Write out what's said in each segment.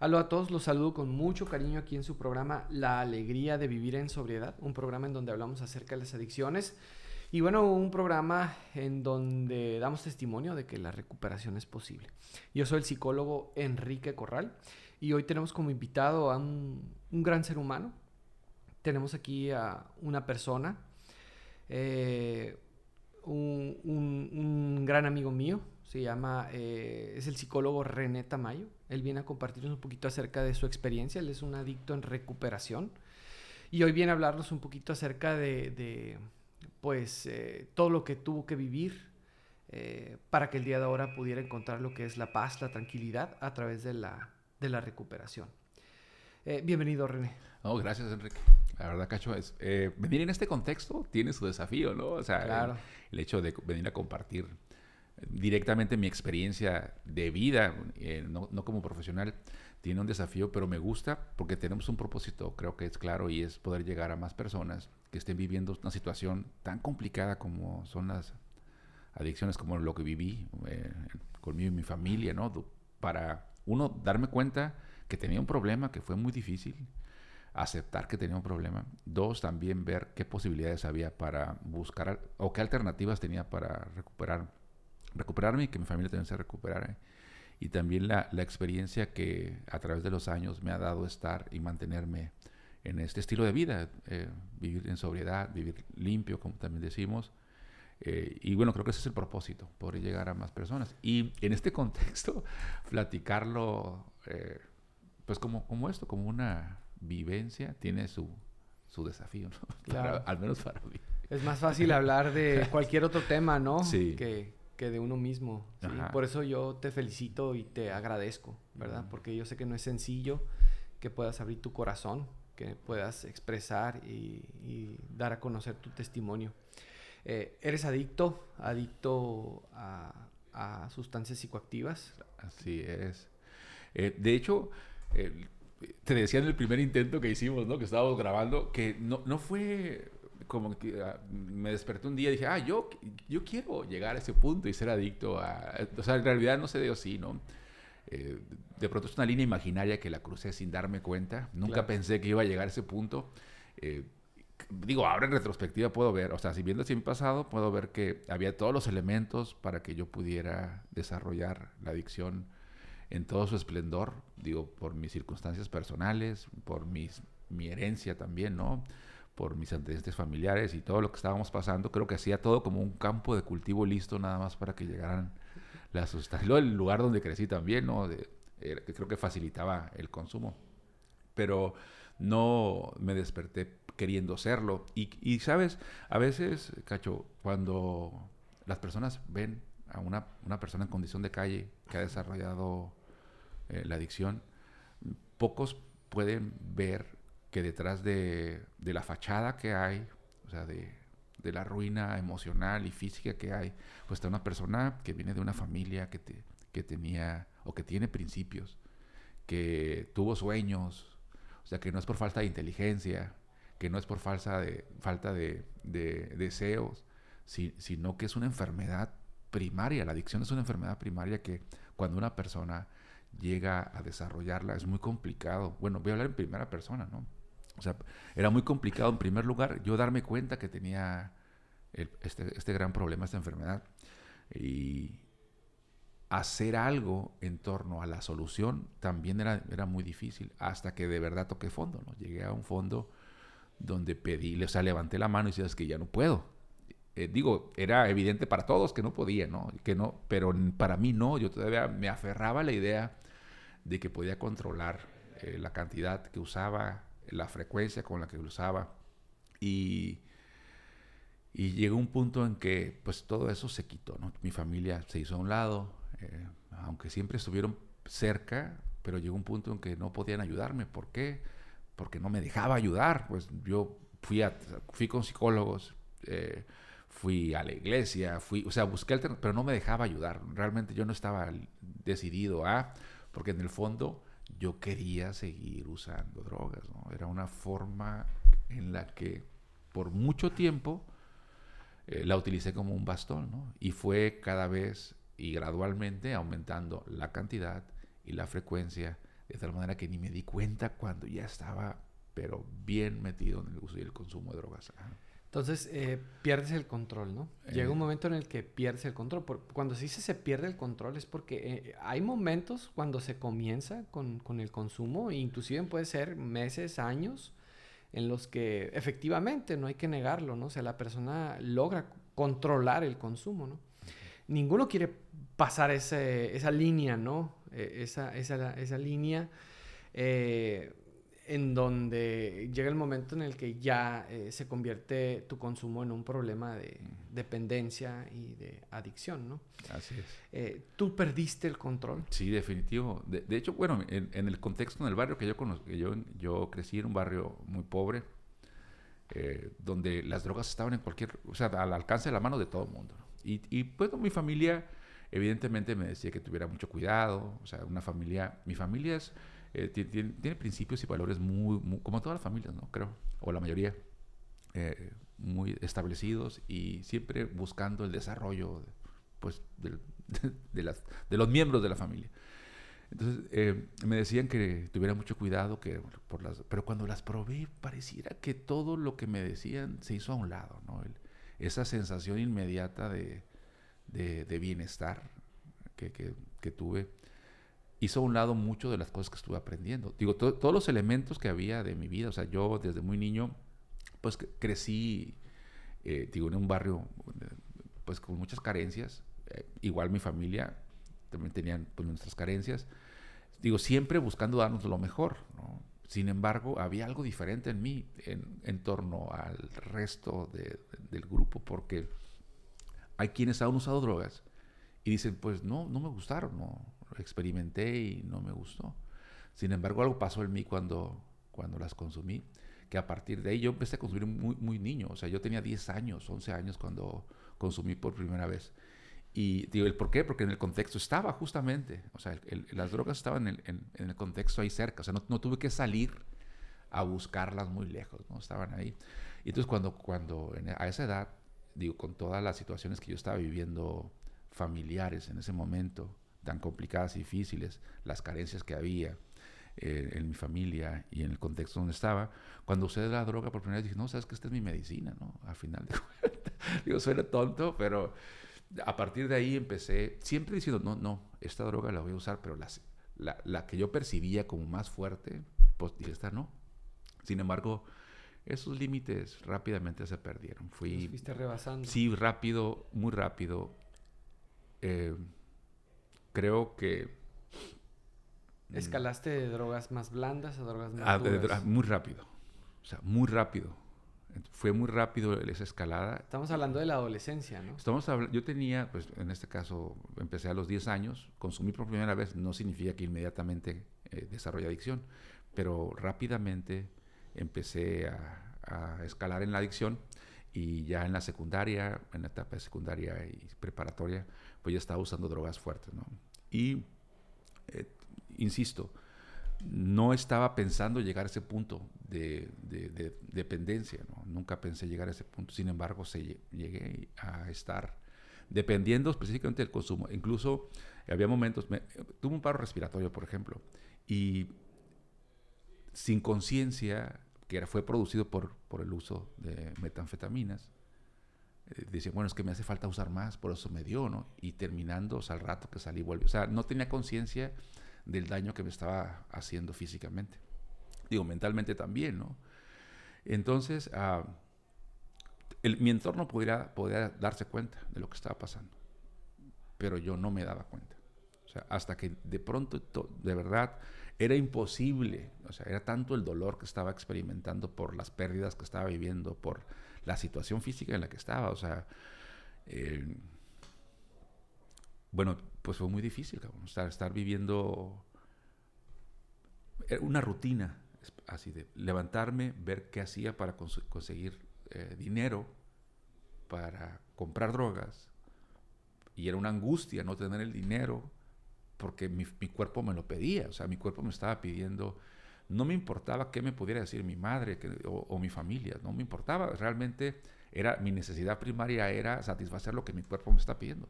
Aló a todos, los saludo con mucho cariño aquí en su programa La Alegría de Vivir en Sobriedad, un programa en donde hablamos acerca de las adicciones y bueno, un programa en donde damos testimonio de que la recuperación es posible. Yo soy el psicólogo Enrique Corral y hoy tenemos como invitado a un, gran ser humano. Tenemos aquí a una persona, eh, un gran amigo mío, se llama, eh, es el psicólogo René Tamayo. Él viene a compartirnos un poquito acerca de su experiencia. Él es un adicto en recuperación. Y hoy viene a hablarnos un poquito acerca de, pues, eh, todo lo que tuvo que vivir eh, para que el día de ahora pudiera encontrar lo que es la paz, la tranquilidad a través de la, de la recuperación. bienvenido, René. Oh, gracias, Enrique. La verdad, Cacho, es, venir en este contexto tiene su desafío, ¿no? O sea, el, hecho de venir a compartir directamente mi experiencia de vida, eh, no, como profesional, tiene un desafío, pero me gusta porque tenemos un propósito, creo que es claro, y es poder llegar a más personas que estén viviendo una situación tan complicada como son las adicciones, como lo que viví eh, conmigo y mi familia, ¿no? Para uno darme cuenta que tenía un problema, que fue muy difícil, aceptar que tenía un problema. Dos, también ver qué posibilidades había para buscar o qué alternativas tenía para recuperar recuperarme y que mi familia también se recuperara. Y también la, la, experiencia que a través de los años me ha dado estar y mantenerme en este estilo de vida, eh, vivir en sobriedad, vivir limpio, como también decimos. Eh, y bueno, creo que ese es el propósito, poder llegar a más personas. Y en este contexto, platicarlo, eh, pues como, como esto, como una vivencia, tiene su, su desafío, ¿no? al menos para mí. Es más fácil hablar de cualquier otro tema, ¿no? Sí. Que, que de uno mismo. Por eso yo te felicito y te agradezco, ¿verdad? Porque yo sé que no es sencillo que puedas abrir tu corazón, que puedas expresar y, dar a conocer tu testimonio. Eh, ¿Eres adicto? ¿Adicto a, sustancias psicoactivas? Así es. Eh, de hecho, eh, te decía en el primer intento que hicimos, ¿no? Que estábamos grabando, que no, no fue como que ah, me desperté un día y dije, ah, yo, yo quiero llegar a ese punto y ser adicto a... O sea, en realidad no se dio así, ¿no? Eh, de pronto es una línea imaginaria que la crucé sin darme cuenta. Nunca pensé que iba a llegar a ese punto. Eh, digo, ahora en retrospectiva puedo ver, o sea, si viendo hacia mi pasado, puedo ver que había todos los elementos para que yo pudiera desarrollar la adicción en todo su esplendor, digo, por mis circunstancias personales, por mis, mi herencia también, ¿no? Por mis antecedentes familiares y todo lo que estábamos pasando, creo que hacía todo como un campo de cultivo listo nada más para que llegaran las sustancias. Luego el lugar donde crecí también, ¿no? De, creo que facilitaba el consumo. Pero no me desperté queriendo serlo. Y, y, sabes, a veces, Cacho, cuando las personas ven a una, una persona en condición de calle que ha desarrollado eh, la adicción, pocos pueden ver que detrás de, la fachada que hay, o sea, de, la ruina emocional y física que hay, pues está una persona que viene de una familia que, que tenía o que tiene principios, que tuvo sueños, o sea, que no es por falta de inteligencia, que no es por falsa de, falta de, deseos, sino que es una enfermedad primaria. La adicción es una enfermedad primaria que cuando una persona llega a desarrollarla es muy complicado. Bueno, voy a hablar en primera persona, ¿no? O sea, era muy complicado en primer lugar yo darme cuenta que tenía este, este, gran problema, esta enfermedad. Y hacer algo en torno a la solución también era, era muy difícil, hasta que de verdad toqué fondo, ¿no? Llegué a un fondo donde pedí, o sea, levanté la mano y decía, es que ya no puedo. Eh, digo, era evidente para todos que no podía, ¿no? Que no, pero para mí no, yo todavía me aferraba a la idea de que podía controlar eh, la cantidad que usaba, la frecuencia con la que lo usaba. Y, y llegó un punto en que pues todo eso se quitó, ¿no? Mi familia se hizo a un lado, eh, aunque siempre estuvieron cerca, pero llegó un punto en que no podían ayudarme. ¿Por qué? Porque no me dejaba ayudar. Pues yo fui, a, fui con psicólogos, eh, fui a la iglesia, fui, o sea, busqué alternativas, pero no me dejaba ayudar. Realmente yo no estaba decidido a, porque en el fondo yo quería seguir usando drogas. Era una forma en la que por mucho tiempo eh, la utilicé como un bastón. Y fue cada vez y gradualmente aumentando la cantidad y la frecuencia de tal manera que ni me di cuenta cuando ya estaba, pero bien metido en el uso y el consumo de drogas. Entonces, eh, pierdes el control, ¿no? Llega un eh. momento en el que pierdes el control. cuando se dice se pierde el control es porque eh, hay momentos cuando se comienza con, con, el consumo, inclusive puede ser meses, años, en los que efectivamente, no hay que negarlo, ¿no? O sea, la persona logra controlar el consumo, ¿no? Ninguno quiere pasar ese, esa línea, ¿no? esa, esa, esa línea en donde llega el momento en el que ya eh, se convierte tu consumo en un problema de dependencia y de adicción, ¿no? Así es. Eh, ¿Tú perdiste el control? Sí, definitivo. De, hecho, bueno, en, el contexto, en el barrio que yo conozco, yo, yo crecí en un barrio muy pobre, eh, donde las drogas estaban en cualquier, o sea, al alcance de la mano de todo el mundo. Y, y pues mi familia, evidentemente, me decía que tuviera mucho cuidado, o sea, una familia, mi familia es eh, tiene, principios y valores muy, como todas las familias, ¿no? Creo, o la mayoría, eh, muy establecidos y siempre buscando el desarrollo, pues, de, las, de los miembros de la familia. Entonces, eh, me decían que tuviera mucho cuidado, que por las, pero cuando las probé, pareciera que todo lo que me decían se hizo a un lado, ¿no? esa sensación inmediata de, bienestar que, que tuve hizo a un lado mucho de las cosas que estuve aprendiendo. Digo, todos los elementos que había de mi vida, o sea, yo desde muy niño, pues crecí, eh, digo, en un barrio, pues con muchas carencias. Eh, igual mi familia también tenían pues, nuestras carencias. Digo, siempre buscando darnos lo mejor, ¿no? Sin embargo, había algo diferente en mí en, en torno al resto del grupo, porque hay quienes han usado drogas y dicen, pues no, no me gustaron, no, experimenté y no me gustó. Sin embargo, algo pasó en mí cuando, cuando las consumí, que a partir de ahí yo empecé a consumir muy, muy niño, o sea, yo tenía 10 años, 11 años cuando consumí por primera vez. Y digo, ¿el por qué? Porque en el contexto estaba justamente, o sea, las drogas estaban en el, en, contexto ahí cerca, o sea, no, no, tuve que salir a buscarlas muy lejos, ¿no? Estaban ahí. Y entonces cuando, cuando a esa edad, digo, con todas las situaciones que yo estaba viviendo familiares en ese momento, tan complicadas y difíciles, las carencias que había eh, en mi familia y en el contexto donde estaba, cuando usé la droga por primera vez dije, no, sabes que esta es mi medicina, ¿no? Al final de cuentas, digo, suena tonto, pero a partir de ahí empecé, siempre diciendo, no, no, esta droga la voy a usar, pero las, la, la, que yo percibía como más fuerte, pues dije, esta no. Sin embargo, esos límites rápidamente se perdieron. Fui... fuiste rebasando. Sí, rápido, muy rápido. Eh, creo que... Mm, ¿Escalaste de drogas más blandas a drogas más duras? muy rápido. O sea, muy rápido. Fue muy rápido esa escalada. Estamos hablando de la adolescencia, ¿no? Estamos yo tenía, pues en este caso, empecé a los 10 años. Consumir por primera vez no significa que inmediatamente eh, desarrolle adicción, pero rápidamente empecé a, a escalar en la adicción y ya en la secundaria, en la etapa de secundaria y preparatoria, pues ya estaba usando drogas fuertes, ¿no? Y, eh, insisto, no estaba pensando llegar a ese punto de, dependencia. Nunca pensé llegar a ese punto, sin embargo, se, llegué a estar dependiendo específicamente del consumo. Incluso había momentos, tuve un paro respiratorio, por ejemplo, y sin conciencia, que fue producido por, por el uso de metanfetaminas, eh, decía, bueno, es que me hace falta usar más, por eso me dio, ¿no? Y terminando, o sea, al rato que salí, volvió. O sea, no tenía conciencia del daño que me estaba haciendo físicamente. Digo, mentalmente también, ¿no? Entonces, ah, mi entorno podría, podría darse cuenta de lo que estaba pasando, pero yo no me daba cuenta. O sea, hasta que de pronto, de verdad, era imposible, o sea, era tanto el dolor que estaba experimentando por las pérdidas que estaba viviendo, por la situación física en la que estaba. O sea, eh, bueno, pues fue muy difícil, estar, viviendo una rutina, así de levantarme, ver qué hacía para conseguir eh, dinero, para comprar drogas, y era una angustia no tener el dinero, porque mi, mi, cuerpo me lo pedía, o sea, mi cuerpo me estaba pidiendo no me importaba qué me pudiera decir mi madre o, mi familia, no me importaba, realmente era mi necesidad primaria era satisfacer lo que mi cuerpo me está pidiendo.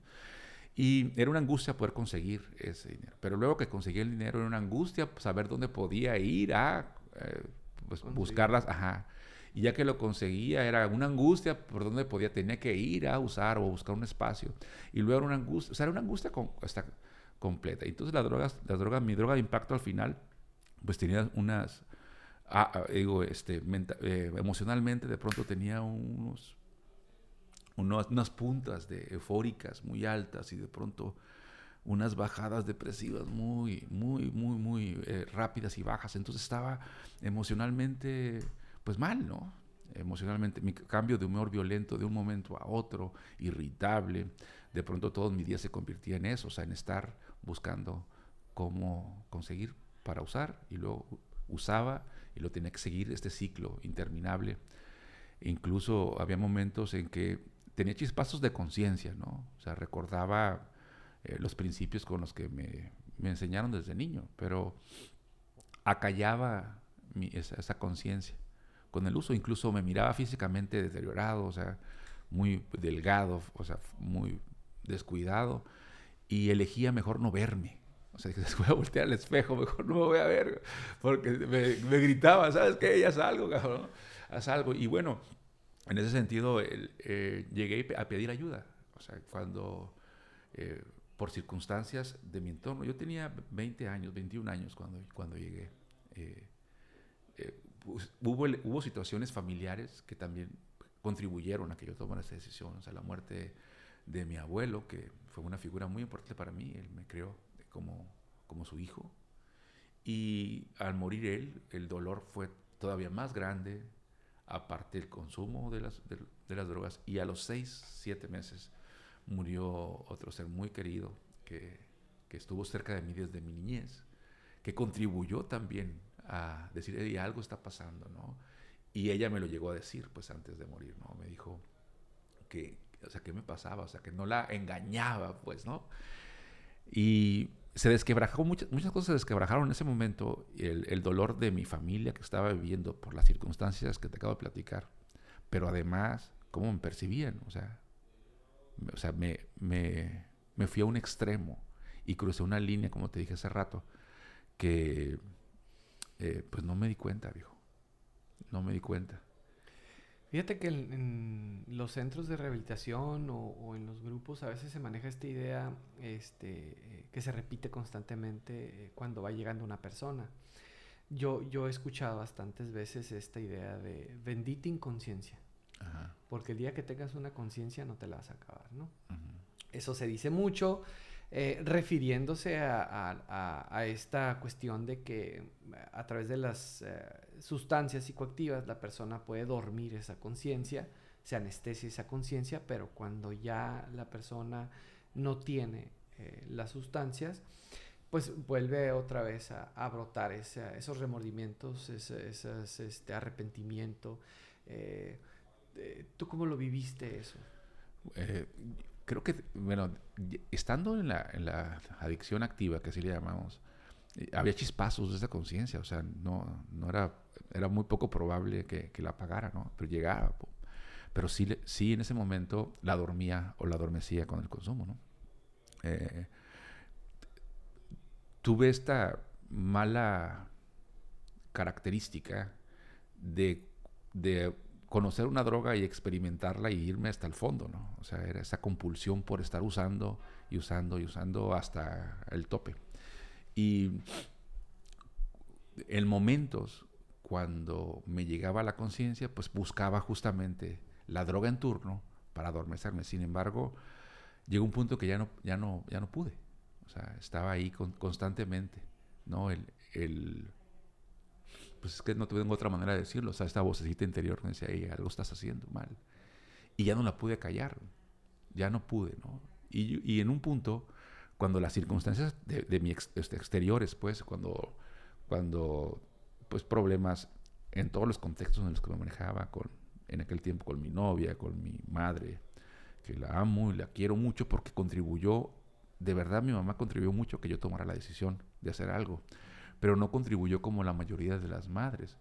Y era una angustia poder conseguir ese dinero. Pero luego que conseguí el dinero era una angustia saber dónde podía ir a eh, pues, buscarlas. Ajá. Y ya que lo conseguía, era una angustia por dónde podía, tenía que ir a usar o buscar un espacio. Y luego era una angustia, o sea, era una angustia con, hasta completa. Entonces las drogas, las drogas, mi droga de impacto al final, pues tenía unas, ah, ah, digo, este, eh, emocionalmente de pronto tenía unos unas, puntas de eufóricas muy altas y de pronto unas bajadas depresivas muy, muy, muy, muy eh, rápidas y bajas. Entonces estaba emocionalmente, pues mal, ¿no? Emocionalmente, mi cambio de humor violento de un momento a otro, irritable. De pronto todo mi día se convertía en eso, o sea, en estar buscando cómo conseguir para usar y luego usaba y lo tenía que seguir este ciclo interminable. incluso había momentos en que tenía chispazos de conciencia, ¿no? O sea, recordaba eh, los principios con los que me, enseñaron desde niño, pero acallaba esa, conciencia. Con el uso incluso me miraba físicamente deteriorado, o sea, muy delgado, o sea, muy descuidado, y elegía mejor no verme. O sea, dije, voy a voltear al espejo, mejor no me voy a ver, porque me, gritaba, ¿sabes qué? Ya salgo, cabrón, haz algo. Y bueno, en ese sentido, eh, llegué a pedir ayuda. O sea, cuando, eh, por circunstancias de mi entorno, yo tenía 20 años, 21 años cuando, cuando llegué. Eh, pues, hubo, hubo situaciones familiares que también contribuyeron a que yo tomara esa decisión. O sea, la muerte de mi abuelo, que fue una figura muy importante para mí, él me creó como, como su hijo. Y al morir él, el dolor fue todavía más grande, aparte del consumo de las, de, las drogas. Y a los seis, siete meses murió otro ser muy querido que, que, estuvo cerca de mí desde mi niñez, que contribuyó también a decir, Eddie, algo está pasando, ¿no? Y ella me lo llegó a decir, pues antes de morir, ¿no? Me dijo que, o sea, ¿qué me pasaba? O sea, que no la engañaba, pues, ¿no? Y se desquebrajó, muchas, muchas cosas se desquebrajaron en ese momento. El, el, dolor de mi familia que estaba viviendo por las circunstancias que te acabo de platicar. Pero además, cómo me percibían. O sea, o sea me, me, me fui a un extremo y crucé una línea, como te dije hace rato, que eh, pues no me di cuenta, viejo. No me di cuenta. Fíjate que en, los centros de rehabilitación o, en los grupos a veces se maneja esta idea este, eh, que se repite constantemente eh, cuando va llegando una persona. Yo, yo he escuchado bastantes veces esta idea de bendita inconsciencia. Porque el día que tengas una conciencia no te la vas a acabar, ¿no? Eso se dice mucho. Eh, refiriéndose a, esta cuestión de que a través de las eh, sustancias psicoactivas la persona puede dormir esa conciencia, se anestesia esa conciencia, pero cuando ya la persona no tiene eh, las sustancias, pues vuelve otra vez a, brotar esos remordimientos, ese, este arrepentimiento. ¿Tú cómo lo viviste eso? Creo que, bueno, estando en la, adicción activa, que así le llamamos, eh, había chispazos de esa conciencia, o sea, no, no era, era muy poco probable que, la apagara, ¿no? Pero llegaba. Pero sí, sí en ese momento la dormía o la adormecía con el consumo, ¿no? Eh, tuve esta mala característica de conocer una droga y experimentarla y irme hasta el fondo, ¿no? O sea, era esa compulsión por estar usando y usando y usando hasta el tope. Y en momentos cuando me llegaba la conciencia, pues buscaba justamente la droga en turno para adormecerme. Sin embargo, llegó un punto que ya no, ya no, ya no pude. O sea, estaba ahí constantemente, ¿no? El, el pues es que no tengo otra manera de decirlo. O sea, esta vocecita interior me decía, algo estás haciendo mal. Y ya no la pude callar. Ya no pude, ¿no? Y, y en un punto, cuando las circunstancias de, de mi este, exteriores, pues, cuando, cuando, pues, problemas en todos los contextos en los que me manejaba, con, en aquel tiempo con mi novia, con mi madre, que la amo y la quiero mucho porque contribuyó, de verdad mi mamá contribuyó mucho que yo tomara la decisión de hacer algo pero no contribuyó como la mayoría de las madres.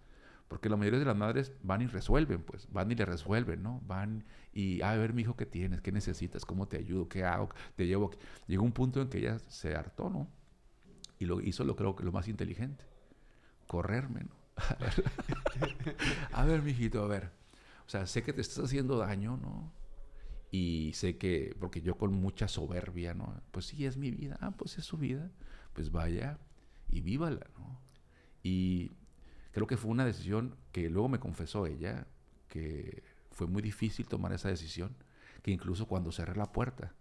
Porque la mayoría de las madres van y resuelven, pues, van y le resuelven, ¿no? Van y, a ver, mi hijo, ¿qué tienes? ¿Qué necesitas? ¿Cómo te ayudo? ¿Qué hago? Te llevo. Llegó un punto en que ella se hartó, ¿no? Y lo hizo, lo creo que lo más inteligente, correrme, ¿no? A ver, a ver, a ver. O sea, sé que te estás haciendo daño, ¿no? Y sé que, porque yo con mucha soberbia, ¿no? Pues sí, es mi vida. Ah, pues es su vida. Pues vaya y vívala, ¿no? Y creo que fue una decisión que luego me confesó ella, que fue muy difícil tomar esa decisión, que incluso cuando cerré la puerta,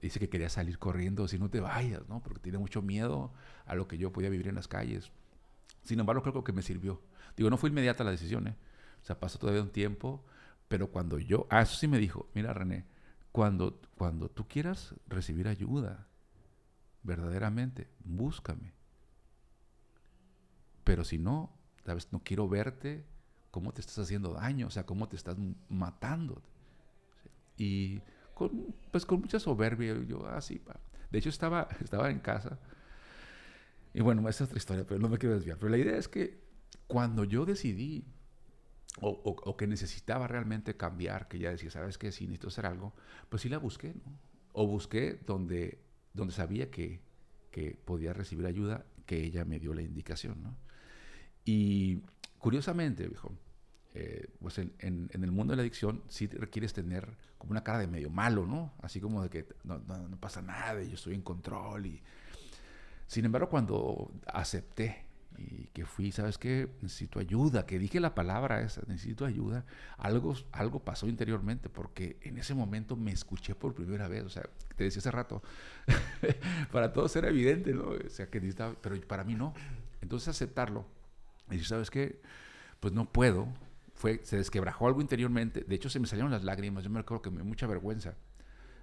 dice que quería salir corriendo, si no te vayas, ¿no? Porque tiene mucho miedo a lo que yo podía vivir en las calles. Sin embargo, creo que me sirvió. Digo, no fue inmediata la decisión, ¿eh? O sea, pasó todavía un tiempo, pero cuando yo, ah, eso sí me dijo, mira René, cuando, cuando tú quieras recibir ayuda, verdaderamente, búscame. Pero si no, ¿sabes? No quiero verte cómo te estás haciendo daño, o sea, cómo te estás matando. Y con, pues con mucha soberbia, yo así, ah, de hecho estaba, estaba en casa, y bueno, esa es otra historia, pero no me quiero desviar. Pero la idea es que cuando yo decidí, o, o, que necesitaba realmente cambiar, que ya decía, ¿sabes qué? Si necesito hacer algo, pues sí la busqué, ¿no? O busqué donde, donde sabía que, que podía recibir ayuda, que ella me dio la indicación, ¿no? Y curiosamente, viejo, eh, pues en, el mundo de la adicción sí requieres tener como una cara de medio malo, ¿no? Así como de que no, no, pasa nada, yo estoy en control. Y... Sin embargo, cuando acepté y que fui, ¿sabes qué? Necesito ayuda, que dije la palabra esa, necesito ayuda, algo, algo pasó interiormente, porque en ese momento me escuché por primera vez, o sea, te decía hace rato, para todos era evidente, ¿no? O sea, que necesitaba, pero para mí no. Entonces aceptarlo y ¿sabes qué? Pues no puedo. Fue, se desquebrajó algo interiormente. De hecho, se me salieron las lágrimas. Yo me acuerdo que me mucha vergüenza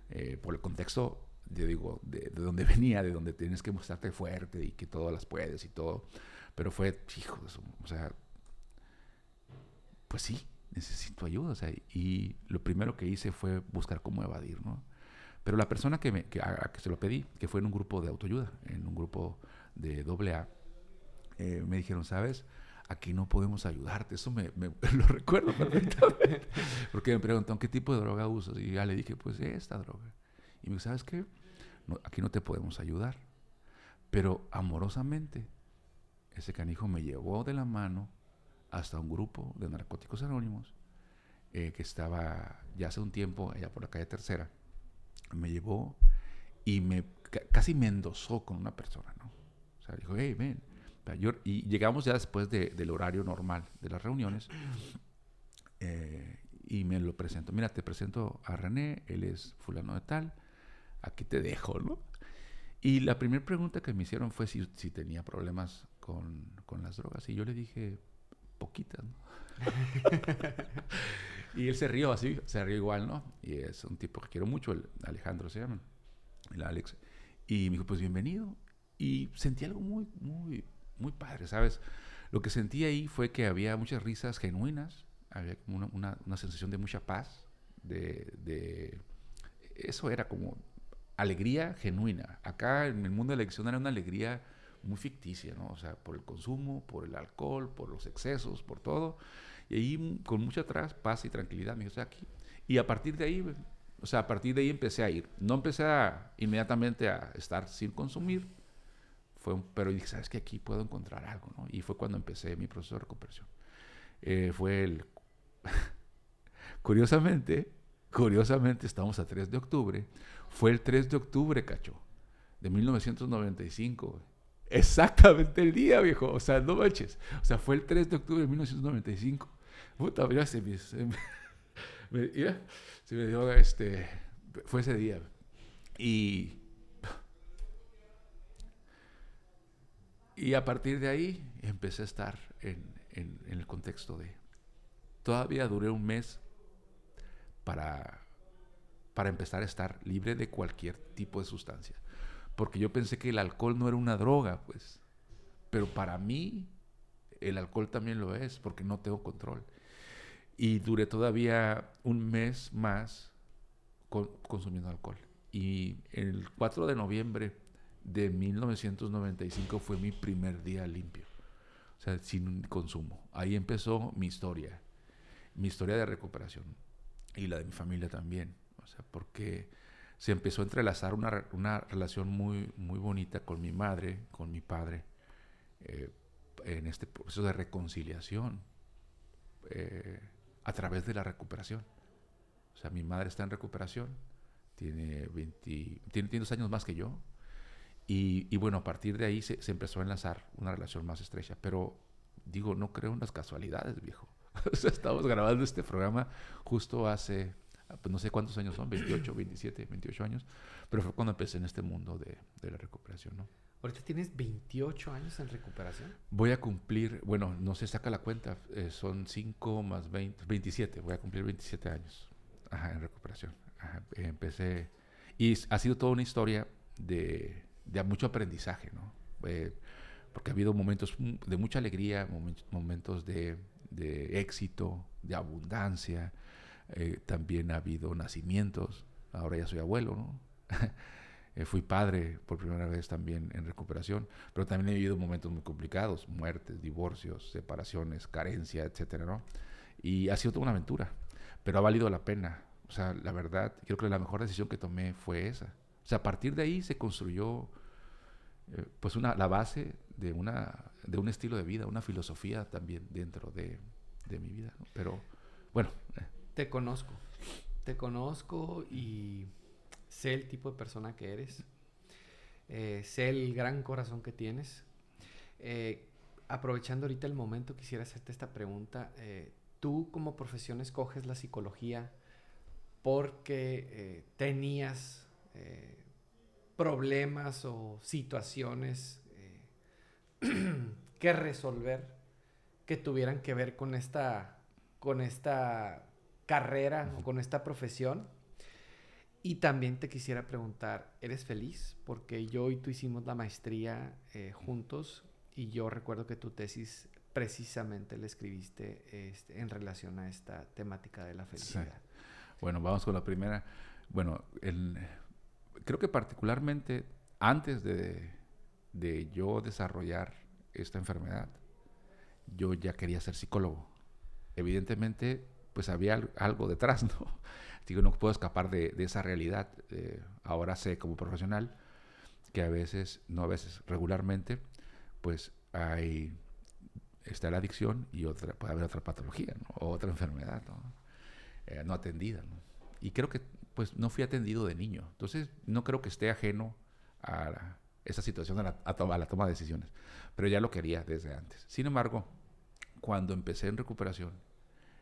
eh, por el contexto, de, digo, de, de, donde venía, de donde tienes que mostrarte fuerte y que todas las puedes y todo. Pero fue, hijo o sea, pues sí, necesito ayuda. O sea, y lo primero que hice fue buscar cómo evadir, ¿no? Pero la persona que, me, que, a, que se lo pedí, que fue en un grupo de autoayuda, en un grupo de doble A, eh, me dijeron, ¿sabes? Aquí no podemos ayudarte. Eso me, lo recuerdo perfectamente. Porque me preguntaron, ¿qué tipo de droga usas? Y ya le dije, pues esta droga. Y me dijo, ¿sabes qué? aquí no te podemos ayudar. Pero amorosamente, ese canijo me llevó de la mano hasta un grupo de narcóticos anónimos eh, que estaba ya hace un tiempo allá por la calle Tercera. Me llevó y me casi me endosó con una persona, ¿no? O sea, dijo, hey, ven, y llegamos ya después del horario normal de las reuniones. Eh, y me lo presento. Mira, te presento a René, él es fulano de tal. Aquí te dejo, ¿no? Y la primera pregunta que me hicieron fue si, si tenía problemas con, con, las drogas. Y yo le dije, poquitas, ¿no? y él se rió así, se rió igual, ¿no? Y es un tipo que quiero mucho, el Alejandro se llama, el Alex. Y me dijo, pues bienvenido. Y sentí algo muy, muy, muy padre, ¿sabes? Lo que sentí ahí fue que había muchas risas genuinas, había como una, una, sensación de mucha paz, de, de, Eso era como alegría genuina. Acá en el mundo de la elección era una alegría muy ficticia, ¿no? O sea, por el consumo, por el alcohol, por los excesos, por todo. Y ahí con mucha atrás, paz y tranquilidad, me dijo, aquí. Y a partir de ahí, o sea, a partir de ahí empecé a ir. No empecé inmediatamente a estar sin consumir, fue pero dije, ¿sabes que Aquí puedo encontrar algo, ¿no? Y fue cuando empecé mi proceso de recuperación. Eh, fue el... curiosamente, curiosamente, estamos a 3 de octubre, fue el 3 de octubre, cacho, de 1995. Exactamente el día, viejo. O sea, no manches. O sea, fue el 3 de octubre de 1995. Puta, mira, se me, se me, se me dio, este, fue ese día. Y Y a partir de ahí empecé a estar en, el contexto de... Todavía duré un mes para, para empezar a estar libre de cualquier tipo de sustancia. Porque yo pensé que el alcohol no era una droga, pues. Pero para mí el alcohol también lo es, porque no tengo control. Y duré todavía un mes más consumiendo alcohol. Y el 4 de noviembre de 1995 fue mi primer día limpio. O sea, sin consumo. Ahí empezó mi historia, mi historia de recuperación y la de mi familia también. O sea, porque se empezó a entrelazar una, una relación muy, muy bonita con mi madre, con mi padre, eh, en este proceso de reconciliación eh, a través de la recuperación. O sea, mi madre está en recuperación, tiene, 20, tiene, dos años más que yo, y, y, bueno, a partir de ahí se, se, empezó a enlazar una relación más estrecha. Pero digo, no creo en las casualidades, viejo. o sea, estamos grabando este programa justo hace, pues no sé cuántos años son, 28, 27, 28 años, pero fue cuando empecé en este mundo de, de la recuperación, ¿no? Ahorita tienes 28 años en recuperación. Voy a cumplir, bueno, no se saca la cuenta, eh, son 5 más 20, 27, voy a cumplir 27 años ajá, en recuperación. Ajá, empecé, y ha sido toda una historia de, de mucho aprendizaje, ¿no? Eh, porque ha habido momentos de mucha alegría, momentos de, de éxito, de abundancia, eh, también ha habido nacimientos, ahora ya soy abuelo, ¿no? Eh, fui padre por primera vez también en recuperación, pero también he vivido momentos muy complicados, muertes, divorcios, separaciones, carencia, etcétera, ¿no? Y ha sido toda una aventura, pero ha valido la pena. O sea, la verdad, creo que la mejor decisión que tomé fue esa. O sea, a partir de ahí se construyó eh, pues una, la base de, una, de un estilo de vida, una filosofía también dentro de, de mi vida. Pero bueno. Eh. Te conozco, te conozco y sé el tipo de persona que eres, eh, sé el gran corazón que tienes. Aprovechando ahorita el momento, quisiera hacerte esta pregunta. Tú como profesión escoges la psicología porque tenías problemas o situaciones que resolver que tuvieran que ver con esta, con esta carrera o con esta profesión y también te quisiera preguntar, ¿eres feliz? Porque yo y tú hicimos la maestría eh, juntos y yo recuerdo que tu tesis precisamente la escribiste este, en relación a esta temática de la felicidad. Bueno, vamos con la primera. Bueno, creo que particularmente antes de, de yo desarrollar esta enfermedad, yo ya quería ser psicólogo. Evidentemente, pues había algo detrás, ¿no? Digo, no puedo escapar de, esa realidad. Eh, ahora sé como profesional que a veces, no a veces, regularmente, pues hay, está la adicción y otra, puede haber otra patología, ¿no? O otra enfermedad, ¿no? Eh, atendida. Y creo que, pues, no fui atendido de niño. Entonces, no creo que esté ajeno a esa situación, a la, a la toma de decisiones. Pero ya lo quería desde antes. Sin embargo, cuando empecé en recuperación,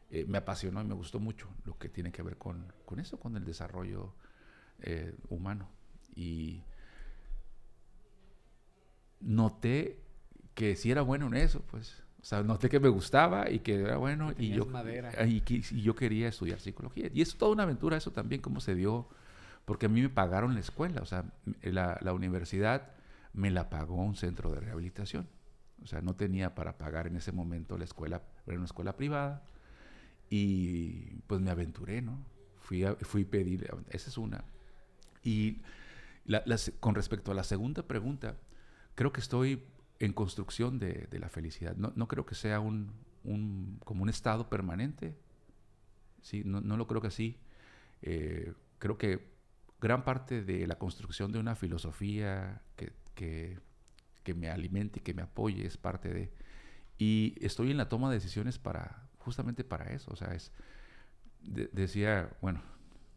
eh, me apasionó y me gustó mucho lo que tiene que ver con, con eso, con el desarrollo eh, humano. Y noté que si era bueno en eso, pues. O sea, noté que me gustaba y que era bueno y yo, y, y, yo quería estudiar psicología. Y es toda una aventura eso también, cómo se dio, porque a mí me pagaron la escuela, o sea, la, la universidad me la pagó un centro de rehabilitación. O sea, no tenía para pagar en ese momento la escuela, era una escuela privada. Y pues me aventuré, ¿no? Fui a, fui pedir, esa es una. Y con respecto a la segunda pregunta, creo que estoy en construcción de, la felicidad. No, no, creo que sea un, un, como un estado permanente. Sí, no, no lo creo que así. Eh, creo que gran parte de la construcción de una filosofía que, que, que, me alimente y que me apoye es parte de... Y estoy en la toma de decisiones para, justamente para eso. O sea, es, decía, bueno,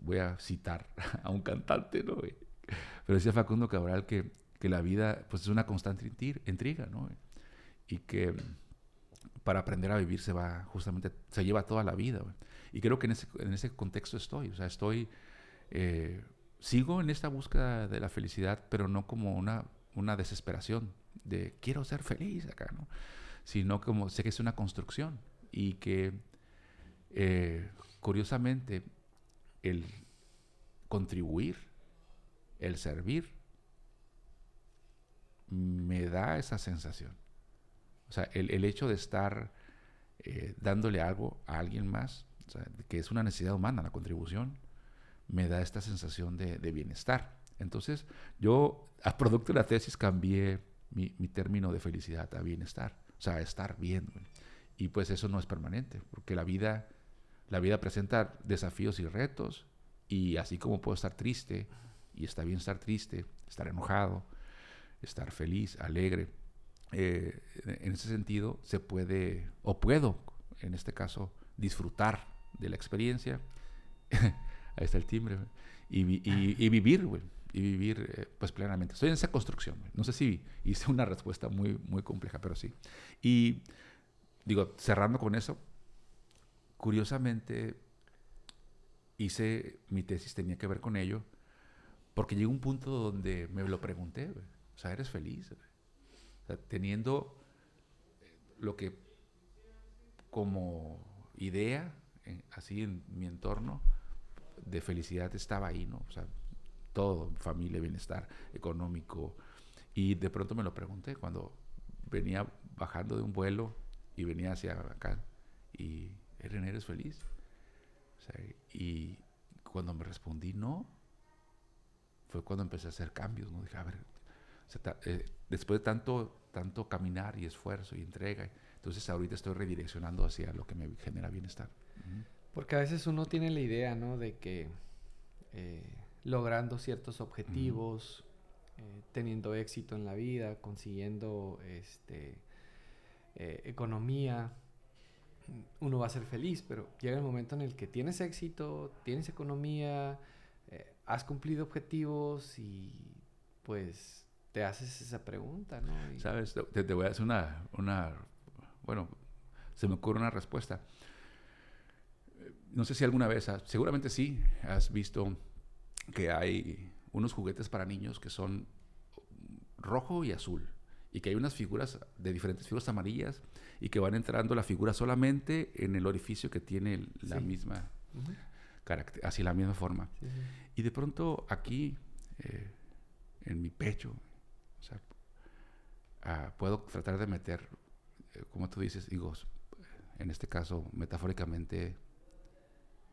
voy a citar a un cantante, ¿no? Pero decía Facundo Cabral que, que la vida pues, es una constante intriga, ¿no? Y que para aprender a vivir se va justamente, se lleva toda la vida. Y creo que en ese, en ese contexto estoy, o sea, estoy, eh, sigo en esta búsqueda de la felicidad, pero no como una, una desesperación de quiero ser feliz acá, ¿no? Sino como sé que es una construcción, y que eh, curiosamente el contribuir, el servir, me da esa sensación. O sea, el, hecho de estar eh, dándole algo a alguien más, que es una necesidad humana, la contribución, me da esta sensación de, bienestar. Entonces, yo, a producto de la tesis, cambié mi, mi término de felicidad a bienestar o sea, estar bien. Y pues eso no es permanente, porque la vida, la vida presenta desafíos y retos, y así como puedo estar triste, y está bien estar triste, estar enojado, estar feliz, alegre, eh, en ese sentido se puede, o puedo, en este caso, disfrutar de la experiencia. Ahí está el timbre. Y, y, vivir, güey. Y vivir, eh, pues, plenamente. Estoy en esa construcción, No sé si hice una respuesta muy, muy compleja, pero sí. Y, digo, cerrando con eso, curiosamente, hice, mi tesis tenía que ver con ello, porque llegó un punto donde me lo pregunté, güey. O sea, ¿eres feliz? Teniendo lo que como idea, así en mi entorno, de felicidad estaba ahí, ¿no? O sea, todo, familia, bienestar económico. Y de pronto me lo pregunté cuando venía bajando de un vuelo y venía hacia acá. Y, Eren, ¿eres feliz? Y cuando me respondí no, fue cuando empecé a hacer cambios, ¿no? Dije, a ver, eh, después de tanto, tanto caminar y esfuerzo y entrega, entonces ahorita estoy redireccionando hacia lo que me genera bienestar. Porque a veces uno tiene la idea, ¿no? De que eh, logrando ciertos objetivos, eh, teniendo éxito en la vida, consiguiendo este, eh, economía, uno va a ser feliz, pero llega el momento en el que tienes éxito, tienes economía, has cumplido objetivos y pues te haces esa pregunta, ¿no? Sabes, te, voy a hacer una, una, bueno, se me ocurre una respuesta. No sé si alguna vez, seguramente sí, has visto que hay unos juguetes para niños que son rojo y azul y que hay unas figuras de diferentes figuras amarillas y que van entrando la figura solamente en el orificio que tiene la misma carácter, así la misma forma. Y de pronto aquí, eh, en mi pecho, ah, puedo tratar de meter, eh, como tú dices, digo, en este caso, metafóricamente,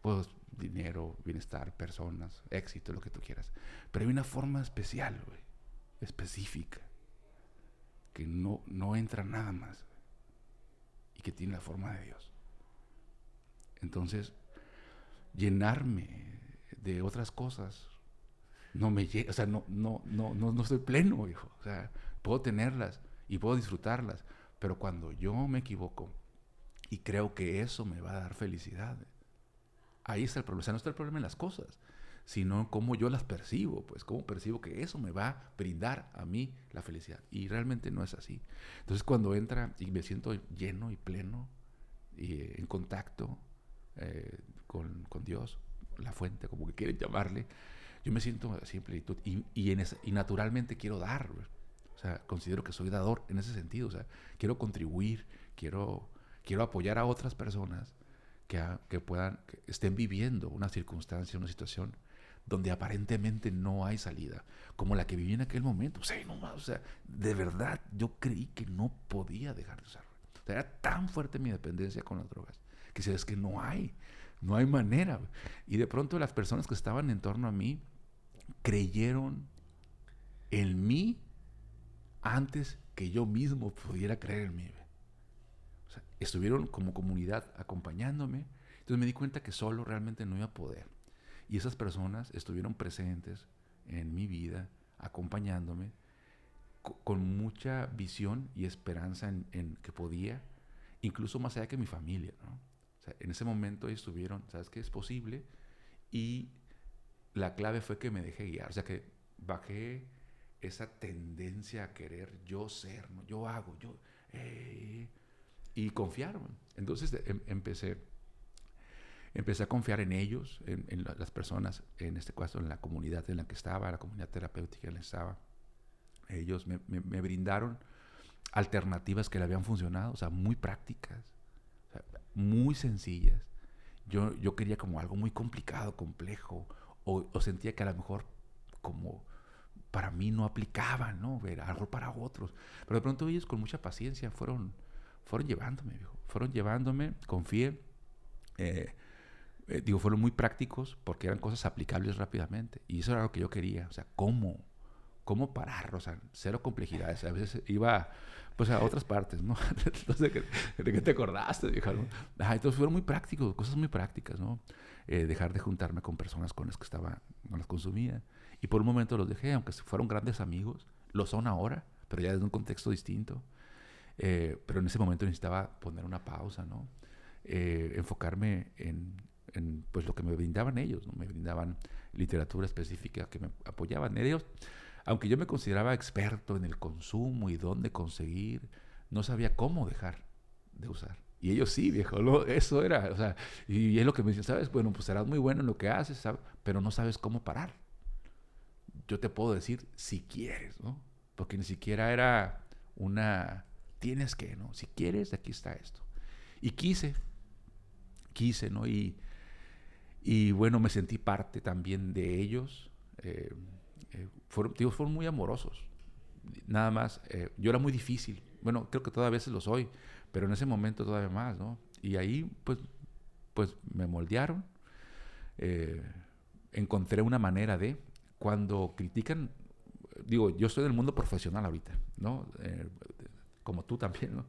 pues dinero, bienestar, personas, éxito, lo que tú quieras. Pero hay una forma especial, específica, que no, no entra nada más y que tiene la forma de Dios. Entonces, llenarme de otras cosas no me llega, o sea, no, no, no, no, no estoy pleno, hijo. O sea, puedo tenerlas y puedo disfrutarlas, pero cuando yo me equivoco y creo que eso me va a dar felicidad, Ahí está el problema. O sea, no está el problema en las cosas, sino cómo yo las percibo, pues cómo percibo que eso me va a brindar a mí la felicidad. Y realmente no es así. Entonces cuando entra y me siento lleno y pleno y eh, en contacto eh, con, Dios, la fuente, como que quieren llamarle, yo me siento así en plenitud y, y, en y naturalmente quiero dar. O sea, considero que soy dador en ese sentido. O sea, quiero contribuir, quiero, quiero apoyar a otras personas que, puedan, que estén viviendo una circunstancia, una situación donde aparentemente no hay salida, como la que viví en aquel momento. O sea, no, o sea, de verdad, yo creí que no podía dejar de usar. O sea, era tan fuerte mi dependencia con las drogas que es que no hay, no hay manera. Y de pronto las personas que estaban en torno a mí creyeron en mí antes que yo mismo pudiera creer en mí estuvieron como comunidad acompañándome. Entonces me di cuenta que solo realmente no iba a poder. Y esas personas estuvieron presentes en mi vida, acompañándome, con mucha visión y esperanza en, que podía, incluso más allá que mi familia. en ese momento ellos estuvieron, ¿sabes qué? Es posible. Y la clave fue que me dejé guiar. O sea, que bajé esa tendencia a querer yo ser, ¿no? yo hago, yo... Eh, y confiaron. Entonces em, empecé, empecé a confiar en ellos, en, las personas, en este caso en la comunidad en la que estaba, la comunidad terapéutica en la que estaba. Ellos me, brindaron alternativas que le habían funcionado, o sea, muy prácticas, muy sencillas. Yo, yo quería como algo muy complicado, complejo, o, o, sentía que a lo mejor como para mí no aplicaba, ¿no? Era algo para otros. Pero de pronto ellos con mucha paciencia fueron fueron llevándome, viejo. Fueron llevándome, confié. Eh, eh, digo, fueron muy prácticos porque eran cosas aplicables rápidamente. Y eso era lo que yo quería. O sea, ¿cómo? Cómo parar, o sea, cero complejidades. A veces iba pues a otras partes, ¿no? entonces, ¿de qué, te acordaste? Dijeron. entonces fueron muy prácticos, cosas muy prácticas, ¿no? Eh, dejar de juntarme con personas con las que estaba, no las consumía. Y por un momento los dejé, aunque fueron grandes amigos, lo son ahora, pero ya desde un contexto distinto. Eh, pero en ese momento necesitaba poner una pausa, ¿no? Eh, enfocarme en, en, pues lo que me brindaban ellos, ¿no? Me brindaban literatura específica que me apoyaban. Ellos, aunque yo me consideraba experto en el consumo y dónde conseguir, no sabía cómo dejar de usar. Y ellos sí, viejo, eso era, o sea, y es lo que me dicen, ¿sabes? Bueno, pues serás muy bueno en lo que haces, pero no sabes cómo parar. Yo te puedo decir si quieres, ¿no? Porque ni siquiera era una, tienes que, ¿no? Si quieres, aquí está esto. Y quise, quise, ¿no? Y, y bueno, me sentí parte también de ellos. Eh, eh, fueron, fueron muy amorosos. Nada más, eh, yo era muy difícil. Bueno, creo que todavía se lo soy, pero en ese momento todavía más, ¿no? Y ahí, pues, pues me moldearon. Eh, encontré una manera de, cuando critican, digo, yo estoy en el mundo profesional ahorita, ¿no? como tú también, ¿no?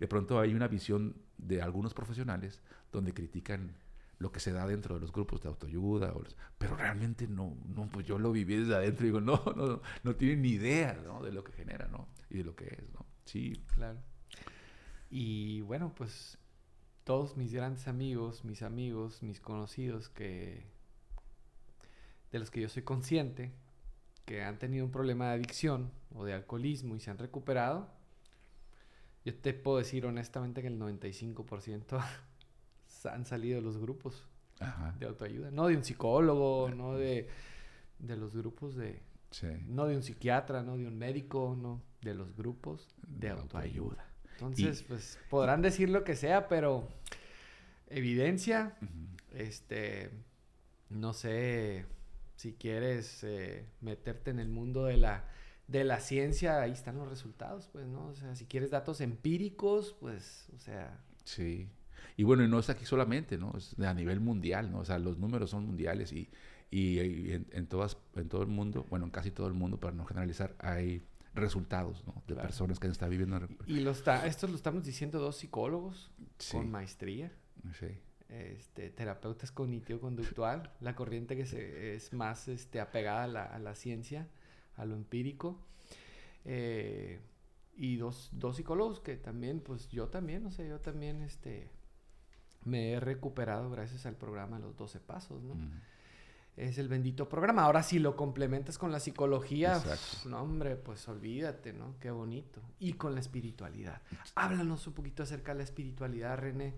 De pronto hay una visión de algunos profesionales donde critican lo que se da dentro de los grupos de autoayuda, pero realmente no, no, pues yo lo viví desde adentro y digo, no, no, no tienen ni idea ¿no? de lo que genera, ¿no? Y de lo que es, ¿no? Sí. Claro. Y bueno, pues todos mis grandes amigos, mis amigos, mis conocidos que de los que yo soy consciente, que han tenido un problema de adicción o de alcoholismo y se han recuperado, yo te puedo decir honestamente que el 95% han salido los grupos de autoayuda. No de un psicólogo, no de, de los grupos de... No de un psiquiatra, no de un médico, no. De los grupos de, autoayuda. Entonces, pues podrán decir lo que sea, pero evidencia, este, no sé si quieres eh, meterte en el mundo de la, de la ciencia, ahí están los resultados, pues, ¿no? O sea, si quieres datos empíricos, pues, o sea... Sí. Y bueno, y no es aquí solamente, ¿no? Es a nivel mundial, ¿no? O sea, los números son mundiales y, y, en, todas, en todo el mundo, bueno, en casi todo el mundo, para no generalizar, hay resultados, ¿no? De personas que están viviendo. Y lo está, esto lo estamos diciendo dos psicólogos con maestría. Sí. Este, terapeutas cognitivo-conductual, la corriente que se, es más este, apegada a la, a la ciencia, a lo empírico. Eh, y dos, dos psicólogos que también, pues yo también, o sea, yo también, este, me he recuperado gracias al programa Los 12 Pasos, ¿no? Es el bendito programa. Ahora, si lo complementas con la psicología, no, hombre, pues olvídate, ¿no? Qué bonito. Y con la espiritualidad. Háblanos un poquito acerca de la espiritualidad, René.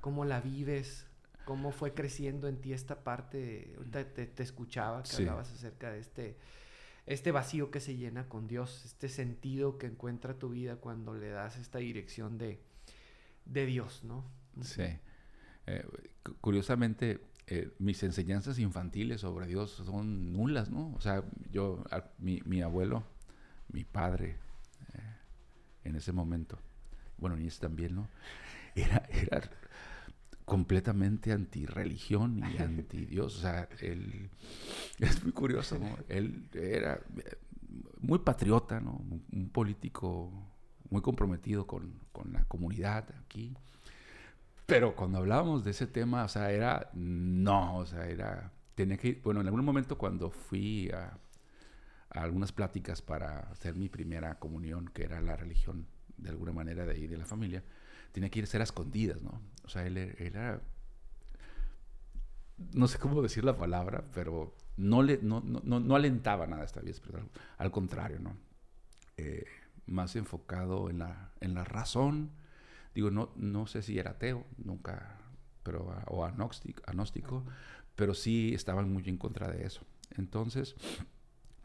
¿Cómo la vives? ¿Cómo fue creciendo en ti esta parte? Ahorita te, escuchaba que hablabas acerca de este, este vacío que se llena con Dios, este sentido que encuentra tu vida cuando le das esta dirección de, de Dios, ¿no? Sí. Eh, curiosamente, eh, mis enseñanzas infantiles sobre Dios son nulas, ¿no? O sea, yo, mi, abuelo, mi padre, eh, en ese momento, bueno, y ese también, ¿no? Era, era completamente anti-religión y anti-Dios. O sea, él, es muy curioso, ¿no? Él era muy patriota, ¿no? Un político muy comprometido con, con la comunidad aquí. Pero cuando hablábamos de ese tema, o sea, era, no, o sea, era, tenía que, bueno, en algún momento cuando fui a, algunas pláticas para hacer mi primera comunión, que era la religión de alguna manera de ahí, de la familia, tenía que ir a ser a escondidas, ¿no? O sea, él, era, no sé cómo decir la palabra, pero no, le, no, no, no alentaba nada esta vez, pero al contrario, ¿no? Eh, más enfocado en la, en la razón, Digo, no, no sé si era ateo, nunca, pero, o agnóstico, pero sí estaban muy en contra de eso. Entonces,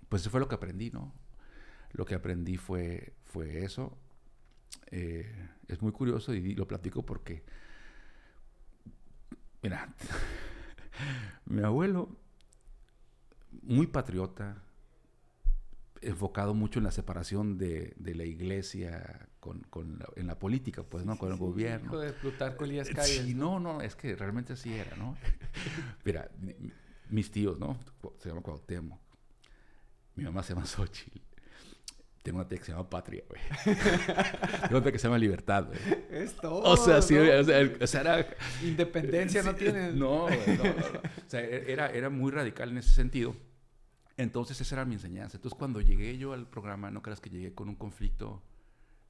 pues eso fue lo que aprendí, ¿no? Lo que aprendí fue, fue eso. Eh, es muy curioso y lo platico porque, mira, mi abuelo, muy patriota, enfocado mucho en la separación de, de la iglesia con, con en la política, pues, ¿no? con el gobierno. Hijo de Plutarco Elías eh, Calles. Sí, ¿no? no, es que realmente así era, ¿no? Mira, mis tíos, ¿no? Se llama Cuauhtémoc. Mi mamá se llama Xochitl. Tengo una tía que se llama Patria, güey. Tengo otra que se llama Libertad, güey. Es todo. O sea, sí, ¿no? o sea, el- o sea, era... Independencia no tiene. No, güey, no, no, no. O sea, e- era, era muy radical en ese sentido. Entonces, esa era mi enseñanza. Entonces, cuando llegué yo al programa, no creas que llegué con un conflicto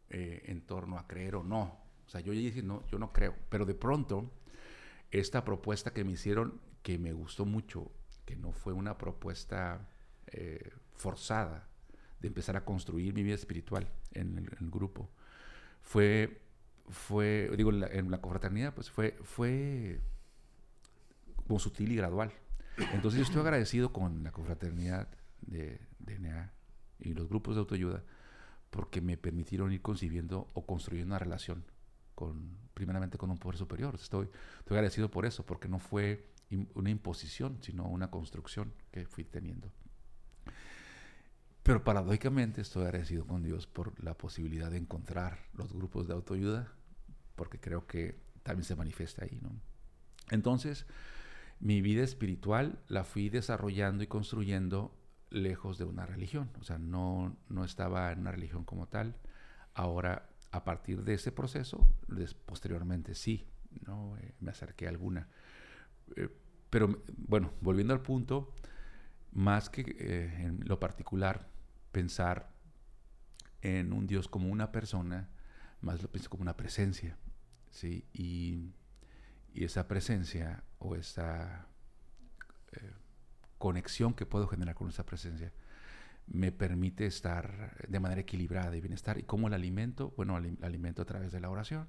eh, en torno a creer o no. O sea, yo dije, no, yo no creo. Pero de pronto, esta propuesta que me hicieron, que me gustó mucho, que no fue una propuesta eh, forzada de empezar a construir mi vida espiritual en el, grupo, fue, fue, digo, en la, en la confraternidad, pues fue, fue como sutil y gradual. Entonces yo estoy agradecido con la confraternidad de, NEA y los grupos de autoayuda porque me permitieron ir concibiendo o construyendo una relación con, primeramente con un poder superior. Estoy, estoy agradecido por eso, porque no fue una imposición, sino una construcción que fui teniendo. Pero paradójicamente estoy agradecido con Dios por la posibilidad de encontrar los grupos de autoayuda, porque creo que también se manifiesta ahí, ¿no? Entonces, mi vida espiritual la fui desarrollando y construyendo lejos de una religión. O sea, no, no estaba en una religión como tal. Ahora, a partir de ese proceso, posteriormente sí, ¿no? Eh, me acerqué a alguna. Eh, pero, bueno, volviendo al punto, más que eh, en lo particular, pensar en un Dios como una persona, más lo pienso como una presencia, ¿sí? Y, y esa presencia o esa eh, conexión que puedo generar con esa presencia me permite estar de manera equilibrada y bienestar. ¿Y cómo la alimento? Bueno, la alimento a través de la oración.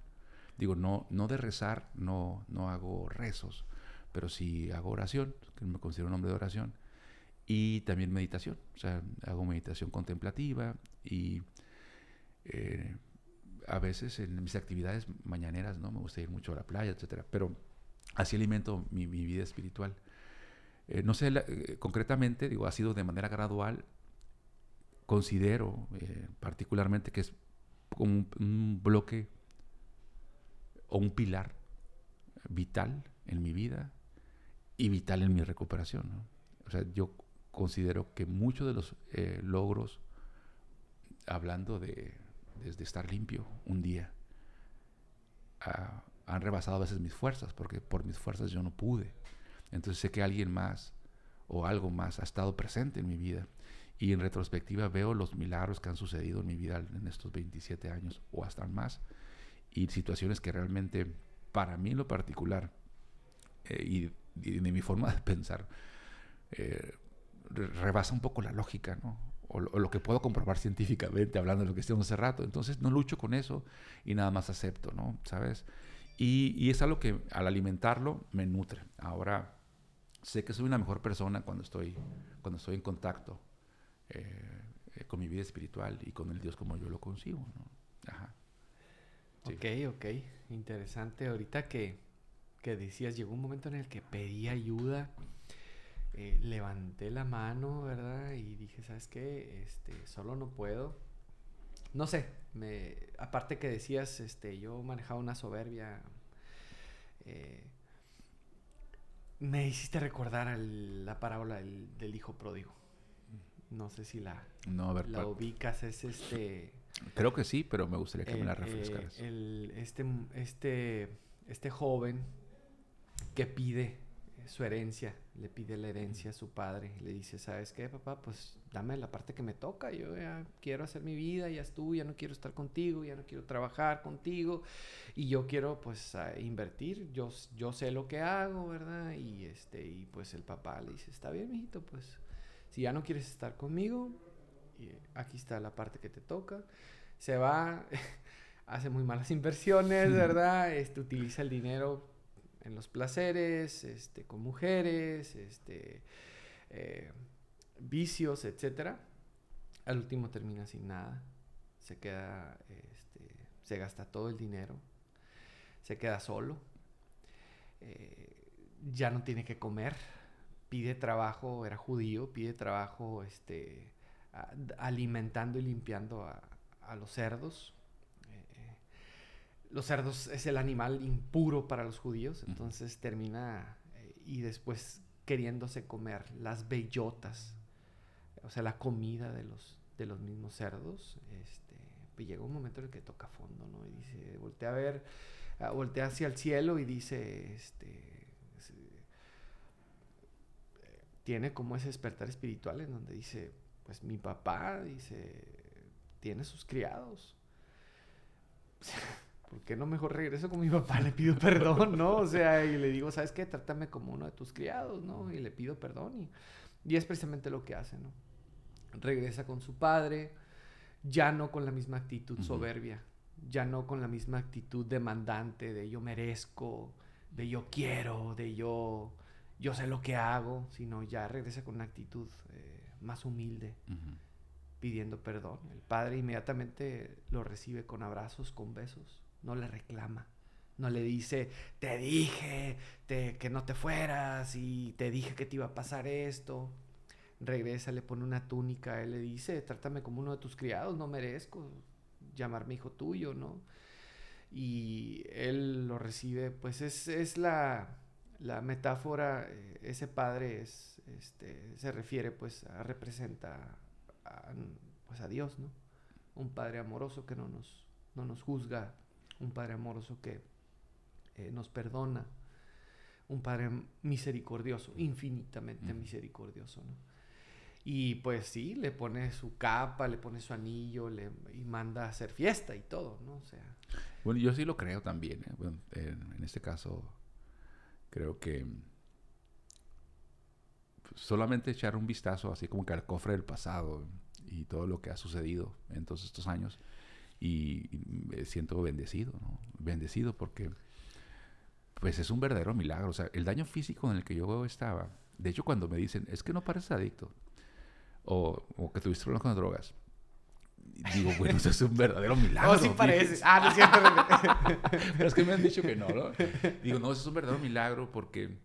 Digo, no, no de rezar, no, no hago rezos, pero sí hago oración, que me considero un hombre de oración, y también meditación. O sea, hago meditación contemplativa y eh, a veces en mis actividades mañaneras, ¿no? Me gusta ir mucho a la playa, etcétera, pero así alimento mi, mi vida espiritual. Eh, no sé, la- eh, concretamente, digo, ha sido de manera gradual. Considero eh, particularmente que es como un, un bloque o un pilar vital en mi vida y vital en mi recuperación. ¿no? O sea, yo considero que muchos de los eh, logros, hablando de desde estar limpio un día, ah, han rebasado a veces mis fuerzas, porque por mis fuerzas yo no pude. Entonces sé que alguien más o algo más ha estado presente en mi vida. Y en retrospectiva veo los milagros que han sucedido en mi vida en estos 27 años o hasta más. Y situaciones que realmente, para mí lo particular, eh, y, de mi forma de pensar, eh, re- rebasa un poco la lógica, ¿no? O lo, o lo que puedo comprobar científicamente, hablando de lo que estuvimos hace rato. Entonces no lucho con eso y nada más acepto, ¿no? ¿Sabes? Y, y es algo que al alimentarlo me nutre. Ahora sé que soy una mejor persona cuando estoy, cuando estoy en contacto eh, eh, con mi vida espiritual y con el Dios como yo lo concibo, ¿no? Ajá. Sí. Ok, ok. Interesante. Ahorita que, que decías, llegó un momento en el que pedí ayuda. Eh, levanté la mano, ¿verdad? Y dije, ¿sabes qué? Este, solo no puedo. No sé, me, aparte que decías, este, yo manejaba una soberbia. eh, me hiciste recordar la parábola del, del hijo pródigo. No sé si la, No, a ver, la ubicas, es este... creo que sí, pero me gustaría que me la eh, refrescaras. el- este, este, este joven que pide su herencia, le pide la herencia a su padre, le dice, ¿sabes qué, papá? Pues dame la parte que me toca, yo ya quiero hacer mi vida, ya estuve, ya no quiero estar contigo, ya no quiero trabajar contigo, y yo quiero pues invertir, yo, yo sé lo que hago, ¿verdad? Y, este, y pues el papá le dice, está bien, mijito, pues si ya no quieres estar conmigo, y aquí está la parte que te toca, se va, hace muy malas inversiones, ¿verdad? Este, utiliza el dinero en los placeres, este, con mujeres, este, eh, vicios, etcétera. Al último termina sin nada, se queda, este, se gasta todo el dinero, se queda solo, eh, ya no tiene que comer, pide trabajo, era judío, pide trabajo, este, alimentando y limpiando a, a los cerdos. Los cerdos es el animal impuro para los judíos, entonces termina eh, y después queriéndose comer las bellotas o sea, la comida de los, de los mismos cerdos, este, pues llega un momento en el que toca fondo, ¿no? Y dice, voltea a ver, ah, voltea hacia el cielo y dice, este, tiene como ese despertar espiritual en donde dice, pues mi papá, dice, tiene sus criados. ¿Por qué no mejor regreso con mi papá? Le pido perdón, ¿no? O sea, y le digo, ¿sabes qué? Trátame como uno de tus criados, ¿no? Y le pido perdón. Y, y es precisamente lo que hace, ¿no? Regresa con su padre, ya no con la misma actitud soberbia, ya no con la misma actitud demandante de yo merezco, de yo quiero, de yo, yo sé lo que hago, sino ya regresa con una actitud eh, más humilde, pidiendo perdón. El padre inmediatamente lo recibe con abrazos, con besos, no le reclama. No le dice, te dije que no te fueras y te dije que te iba a pasar esto regresa, le pone una túnica, él le dice, trátame como uno de tus criados, no merezco llamarme hijo tuyo, ¿no? Y él lo recibe, pues es, es la, la, metáfora, eh, ese padre es, este, se refiere, pues, a, representa a, pues, a Dios, ¿no? Un padre amoroso que no nos, no nos juzga, un padre amoroso que eh, nos perdona, un padre misericordioso, infinitamente misericordioso, ¿no? Y pues sí, le pone su capa, le pone su anillo le, y manda a hacer fiesta y todo, ¿no? O sea. Bueno, yo sí lo creo también. ¿eh? en, este caso, creo que solamente echar un vistazo así como que al cofre del pasado y todo lo que ha sucedido en todos estos años y, me siento bendecido, ¿no? Bendecido porque pues es un verdadero milagro. O sea, el daño físico en el que yo estaba, de hecho cuando me dicen, es que no pareces adicto, o, que tuviste problemas con drogas. Digo, bueno, eso es un verdadero milagro. Oh, sí parece. Ah, no es cierto. Pero es que me han dicho que no, ¿no? Digo, no, eso es un verdadero milagro porque,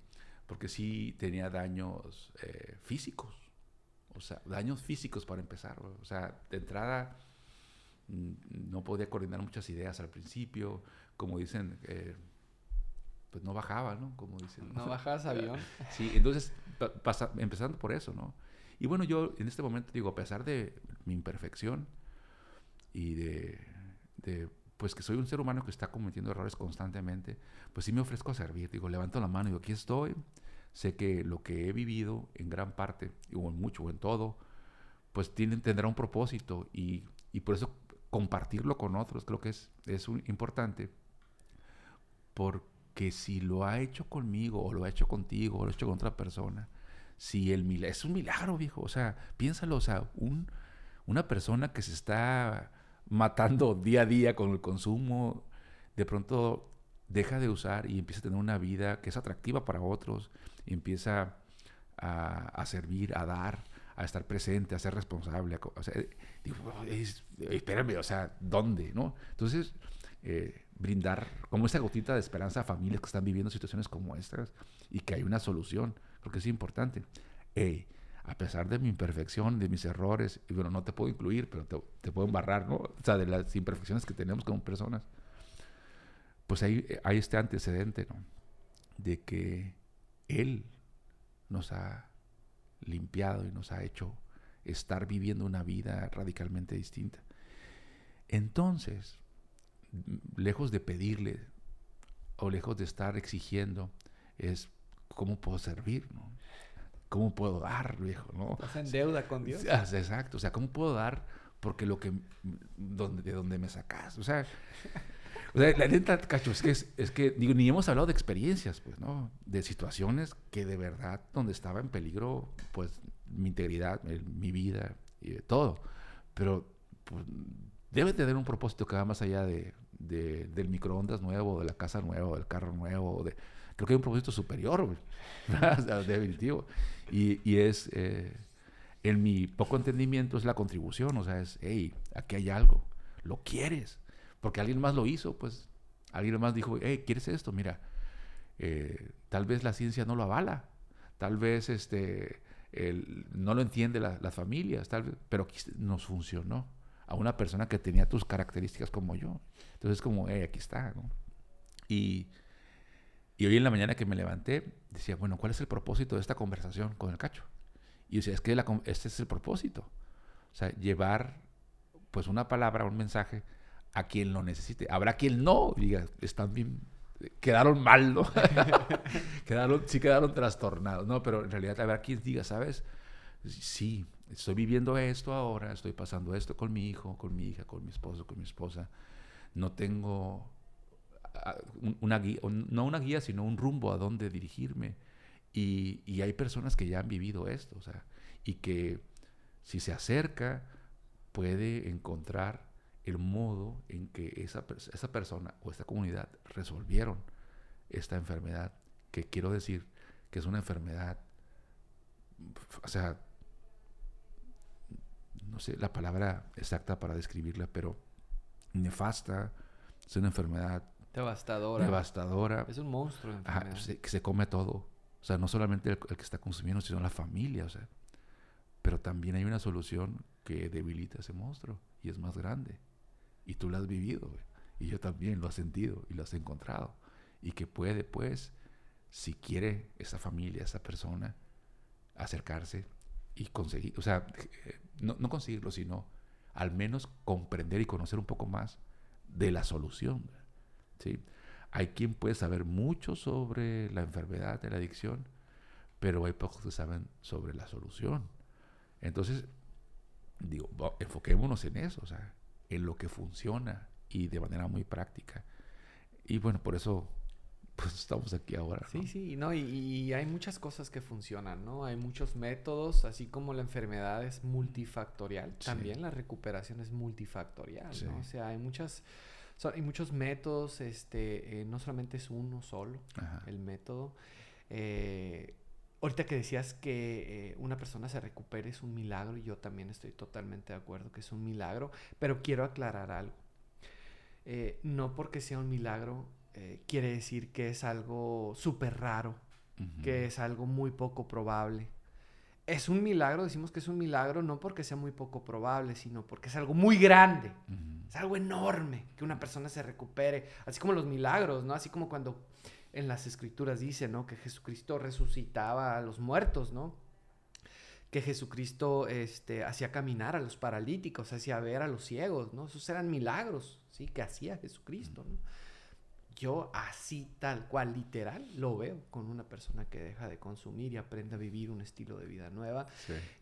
porque sí tenía daños eh, físicos. O sea, daños físicos para empezar. O sea, de entrada no podía coordinar muchas ideas al principio. Como dicen, eh, pues no bajaba, ¿no? Como dicen. No, bajabas avión. Sí, entonces, empezando por eso, ¿no? Y bueno, yo en este momento digo, a pesar de mi imperfección y de, pues que soy un ser humano que está cometiendo errores constantemente, pues sí me ofrezco a servir. Digo, levanto la mano y digo, aquí estoy. Sé que lo que he vivido en gran parte, o en mucho, o en todo, pues tiene, tendrá un propósito y, por eso compartirlo con otros creo que es, es importante. Porque si lo ha hecho conmigo, o lo ha hecho contigo, o lo ha hecho con otra persona, si el milagro, es un milagro, viejo, o sea, piénsalo, o sea, un, una persona que se está matando día a día con el consumo, de pronto deja de usar y empieza a tener una vida que es atractiva para otros, empieza a, servir, a dar, a estar presente, a ser responsable. o sea, digo, espérame, o sea, ¿dónde? ¿no? Entonces, eh, brindar como esa gotita de esperanza a familias que están viviendo situaciones como estas y que hay una solución porque es importante. Hey, a pesar de mi imperfección, de mis errores, y bueno, no te puedo incluir, pero te, puedo embarrar, ¿no? O sea, de las imperfecciones que tenemos como personas, pues hay, hay este antecedente, ¿no? De que Él nos ha limpiado y nos ha hecho estar viviendo una vida radicalmente distinta. Entonces, lejos de pedirle o lejos de estar exigiendo, es ¿cómo puedo servir? No? ¿Cómo puedo dar, viejo? ¿no? Estás en deuda con Dios. Ah, exacto, o sea, ¿cómo puedo dar? Porque lo que, donde, de donde me sacas, o sea, la neta, cacho, es que, es, que ni hemos hablado de experiencias, pues, ¿no? De situaciones que de verdad, donde estaba en peligro, pues, mi integridad, mi vida, y todo. Pero, pues, debe tener un propósito que va más allá de, de, del microondas nuevo, de la casa nueva, del carro nuevo, de creo que hay un propósito superior, definitivo. Y, y es, eh, en mi poco entendimiento, es la contribución, o sea, es, hey, aquí hay algo, lo quieres, porque alguien más lo hizo, pues, alguien más dijo, hey, ¿quieres esto? Mira, eh, tal vez la ciencia no lo avala, tal vez este, no lo entiende las familias, tal vez, pero nos funcionó a una persona que tenía tus características como yo. Entonces, como, hey, aquí está. Y y hoy en la mañana que me levanté, decía, bueno, ¿cuál es el propósito de esta conversación con el cacho? Y decía, es que este es el propósito. O sea, llevar pues una palabra, un mensaje a quien lo necesite. Habrá quien no, diga, están bien, quedaron mal, ¿no? quedaron, sí quedaron trastornados, ¿no? Pero en realidad habrá quien diga, ¿sabes? Sí, estoy viviendo esto ahora, estoy pasando esto con mi hijo, con mi hija, con mi esposo, con mi esposa. No tengo una guía, no una guía, sino un rumbo a dónde dirigirme. Y, y hay personas que ya han vivido esto, o sea, y que si se acerca, puede encontrar el modo en que esa, esa persona o esta comunidad resolvieron esta enfermedad, que quiero decir que es una enfermedad, o sea, no sé la palabra exacta para describirla, pero nefasta, es una enfermedad devastadora. devastadora. Es un monstruo. que se come todo. O sea, no solamente el, que está consumiendo, sino la familia. O sea, pero también hay una solución que debilita ese monstruo y es más grande. Y tú lo has vivido, y yo también lo he sentido y lo has encontrado. Y que puede, pues, si quiere esa familia, esa persona, acercarse y conseguir, o sea, eh, no, no conseguirlo, sino al menos comprender y conocer un poco más de la solución. ¿sí? Hay quien puede saber mucho sobre la enfermedad de la adicción, pero hay pocos que saben sobre la solución. Entonces, digo, enfoquémonos en eso, o sea, en lo que funciona y de manera muy práctica. Y bueno, por eso pues estamos aquí ahora. Sí, sí, no, y, hay muchas cosas que funcionan, ¿no? Hay muchos métodos, así como la enfermedad es multifactorial, también la recuperación es multifactorial, ¿no? O sea, hay muchas, hay muchos métodos, este, eh, no solamente es uno solo el método. Eh, Ahorita que decías que eh, una persona se recupere es un milagro, y yo también estoy totalmente de acuerdo que es un milagro, pero quiero aclarar algo. Eh, no porque sea un milagro eh, quiere decir que es algo súper raro, que es algo muy poco probable. Es un milagro, decimos que es un milagro no porque sea muy poco probable, sino porque es algo muy grande, es algo enorme que una persona se recupere, así como los milagros, ¿no? Así como cuando en las escrituras dice, ¿no? Que Jesucristo resucitaba a los muertos, ¿no? Que Jesucristo este, hacía caminar a los paralíticos, hacía ver a los ciegos, ¿no? Esos eran milagros, ¿sí? Que hacía Jesucristo, ¿no? Yo así, tal cual, literal, lo veo con una persona que deja de consumir y aprende a vivir un estilo de vida nueva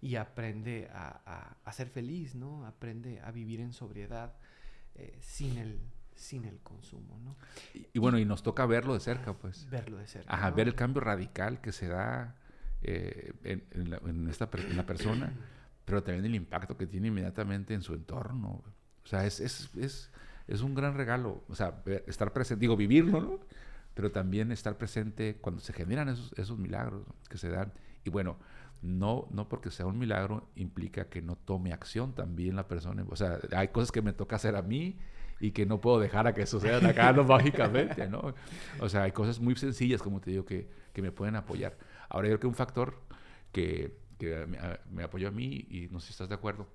y aprende a, ser feliz, ¿no? Aprende a vivir en sobriedad eh, sin el sin el consumo, ¿no? Y, bueno, y nos toca verlo de cerca, pues. Verlo de cerca. Ajá, ver el cambio radical que se da eh, en, la, esta, la persona, pero también el impacto que tiene inmediatamente en su entorno. O sea, es, es, es, es un gran regalo. O sea, estar presente, digo, vivirlo, ¿no? Pero también estar presente cuando se generan esos, esos milagros que se dan. Y bueno, no, no porque sea un milagro implica que no tome acción también la persona. O sea, hay cosas que me toca hacer a mí y que no puedo dejar a que sucedan acá no, mágicamente, ¿no? O sea, hay cosas muy sencillas, como te digo, que, que me pueden apoyar. Ahora, yo creo que un factor que, que me, apoyó a mí, y no sé si estás de acuerdo,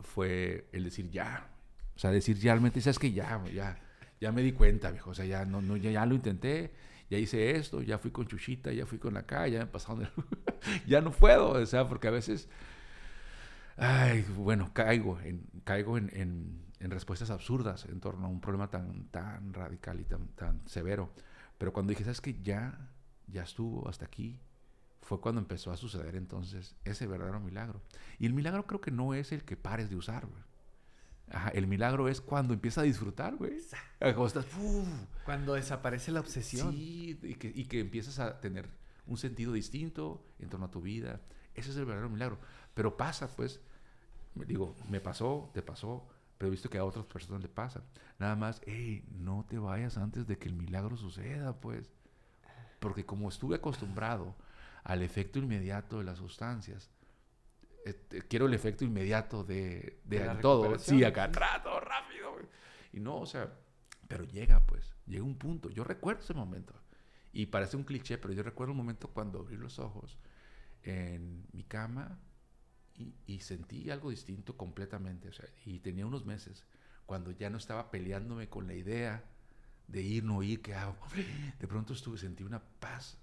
fue el decir ya. O sea, decir realmente, sabes que ya, ya, ya me di cuenta, viejo. O sea, ya, no, no, ya, ya lo intenté, ya hice esto, ya fui con Chuchita, ya fui con la calle, ya me pasaron ya no puedo, o sea, porque a veces... Ay, bueno, caigo en, caigo en, en respuestas absurdas en torno a un problema tan, tan radical y tan, tan severo. Pero cuando dije, ¿sabes que Ya, ya estuvo hasta aquí, fue cuando empezó a suceder entonces ese verdadero milagro. Y el milagro creo que no es el que pares de usar, güey. el milagro es cuando empieza a disfrutar, güey. Cuando, estás, cuando desaparece la obsesión. Sí, y que, y que empiezas a tener un sentido distinto en torno a tu vida. Ese es el verdadero milagro. Pero pasa, pues, digo, me pasó, te pasó, pero he visto que a otras personas le pasa. Nada más, hey, no te vayas antes de que el milagro suceda, pues. Porque como estuve acostumbrado al efecto inmediato de las sustancias, este, quiero el efecto inmediato de, de, todo. Sí, acá, rato, rápido. Y no, o sea, pero llega, pues, llega un punto. Yo recuerdo ese momento. Y parece un cliché, pero yo recuerdo un momento cuando abrí los ojos en mi cama y, sentí algo distinto completamente. O sea, y tenía unos meses cuando ya no estaba peleándome con la idea de ir, no ir, ¿qué hago? De pronto estuve, sentí una paz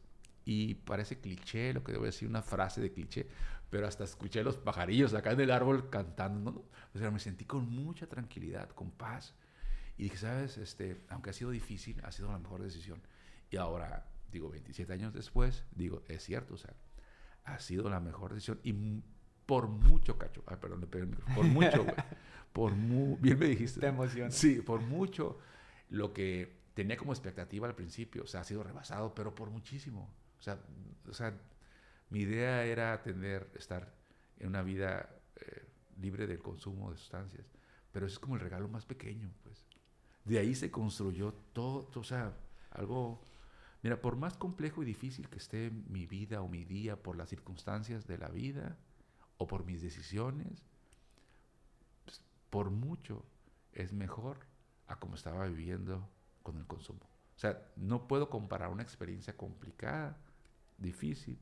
Y parece cliché, lo que debo decir, una frase de cliché, pero hasta escuché los pajarillos acá en el árbol cantando. ¿no? O sea, me sentí con mucha tranquilidad, con paz. Y dije, ¿sabes? Este, aunque ha sido difícil, ha sido la mejor decisión. Y ahora, digo, 27 años después, digo, es cierto, o sea, ha sido la mejor decisión. Y por mucho, cacho. Ay, perdón, le pegué el micrófono. Por mucho, güey. Por mu Bien me dijiste. Te emociona. Sí, por mucho. Lo que tenía como expectativa al principio, o sea, ha sido rebasado, pero por muchísimo. O sea, o sea mi idea era tener, estar en una vida eh, libre del consumo de sustancias. Pero eso es como el regalo más pequeño, pues. De ahí se construyó todo, o sea, algo... Mira, por más complejo y difícil que esté mi vida o mi día por las circunstancias de la vida o por mis decisiones, pues, por mucho es mejor a como estaba viviendo con el consumo. O sea, no puedo comparar una experiencia complicada, difícil,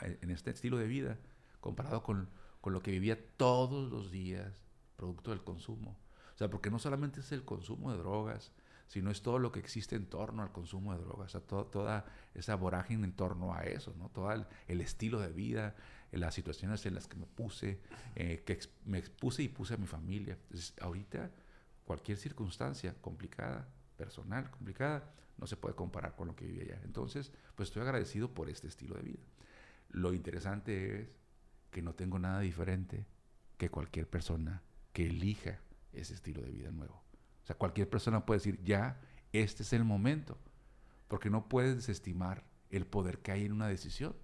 eh, en este estilo de vida, comparado con, con lo que vivía todos los días, producto del consumo. O sea, porque no solamente es el consumo de drogas, sino es todo lo que existe en torno al consumo de drogas, toda esa vorágine en torno a eso, ¿no? Todo el, estilo de vida, las situaciones en las que me puse, eh, que me expuse y puse a mi familia. Entonces, ahorita, cualquier circunstancia complicada, personal, complicada, no se puede comparar con lo que vivía allá. Entonces, pues estoy agradecido por este estilo de vida. Lo interesante es que no tengo nada diferente que cualquier persona que elija ese estilo de vida nuevo. O sea, cualquier persona puede decir, ya, este es el momento, porque no puedes desestimar el poder que hay en una decisión.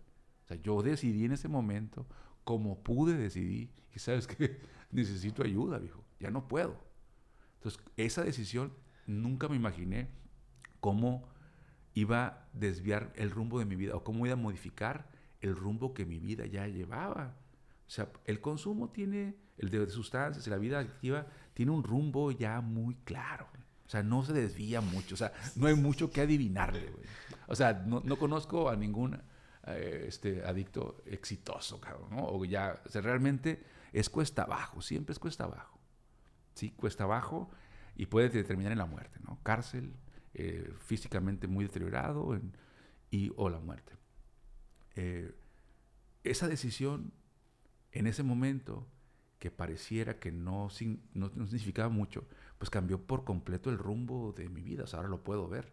O sea, yo decidí en ese momento, como pude decidir, y sabes que necesito ayuda, viejo, ya no puedo. Entonces, esa decisión nunca me imaginé cómo iba a desviar el rumbo de mi vida o cómo iba a modificar el rumbo que mi vida ya llevaba. O sea, el consumo tiene, el de sustancias, la vida activa, tiene un rumbo ya muy claro. O sea, no se desvía mucho. O sea, no hay mucho que adivinarle, güey. O sea, no, no conozco a ningún eh, este, adicto exitoso, cabrón, ¿no? O ya, o sea, realmente es cuesta abajo, siempre es cuesta abajo. ¿Sí? Cuesta abajo y puede determinar en la muerte, ¿no? Cárcel, eh, físicamente muy deteriorado y, o la muerte. Eh, esa decisión en ese momento que pareciera que no, no, significaba mucho, pues cambió por completo el rumbo de mi vida. ahora lo puedo ver.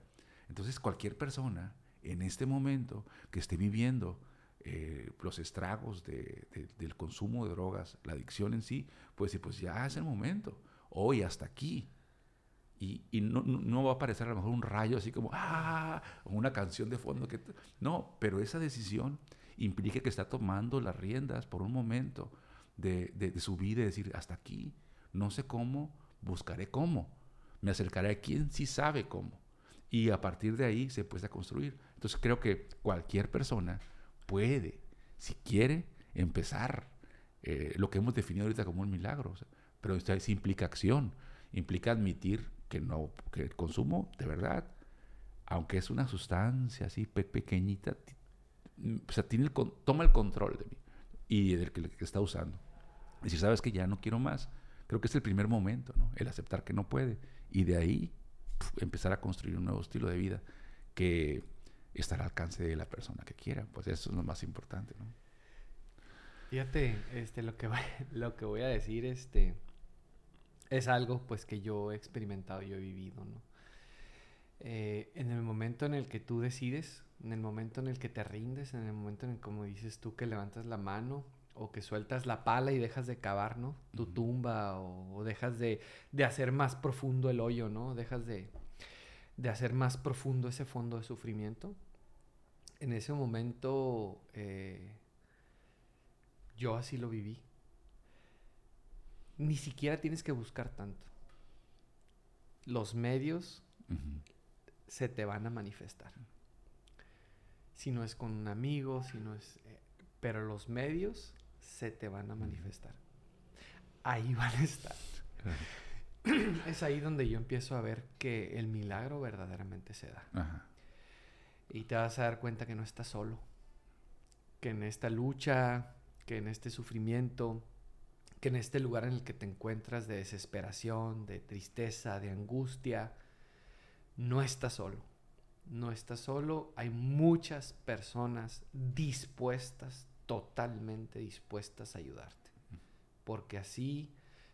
Entonces cualquier persona en este momento que esté viviendo eh, los estragos del consumo de drogas, la adicción en sí, pues decir, pues ya es el momento, hoy hasta aquí. Y, no, no, va a aparecer a lo mejor un rayo así como, ah, o una canción de fondo. que No, pero esa decisión implica que está tomando las riendas por un momento de, de, su vida y decir, hasta aquí, no sé cómo, buscaré cómo. Me acercaré a quien sí sabe cómo. Y a partir de ahí se puede construir. Entonces creo que cualquier persona puede, si quiere, empezar eh, lo que hemos definido ahorita como un milagro. pero esto implica acción, implica admitir que no, que el consumo de verdad, aunque es una sustancia así pequeñita, o sea, tiene el, toma el control de mí y del que, está usando. Si sabes que ya no quiero más, creo que es el primer momento, ¿no? El aceptar que no puede. Y de ahí empezar a construir un nuevo estilo de vida que está al alcance de la persona que quiera. Pues eso es lo más importante, ¿no? Fíjate, este, lo que, voy, lo que voy a decir, este, es algo pues que yo he experimentado, yo he vivido, ¿no? Eh, en el momento en el que tú decides, en el momento en el que te rindes, en el momento en el como dices tú que levantas la mano o que sueltas la pala y dejas de cavar, ¿no? Tu tumba o, dejas de, hacer más profundo el hoyo, ¿no? Dejas de, hacer más profundo ese fondo de sufrimiento. En ese momento eh, yo así lo viví. Ni siquiera tienes que buscar tanto. Los medios se te van a manifestar. Si no es con un amigo, si no es... Eh, pero los medios se te van a manifestar. Ahí van a estar. es ahí donde yo empiezo a ver que el milagro verdaderamente se da. Y te vas a dar cuenta que no estás solo. Que en esta lucha, que en este sufrimiento, que en este lugar en el que te encuentras de desesperación, de tristeza, de angustia, no estás solo. no estás solo, hay muchas personas dispuestas, totalmente dispuestas a ayudarte. Porque así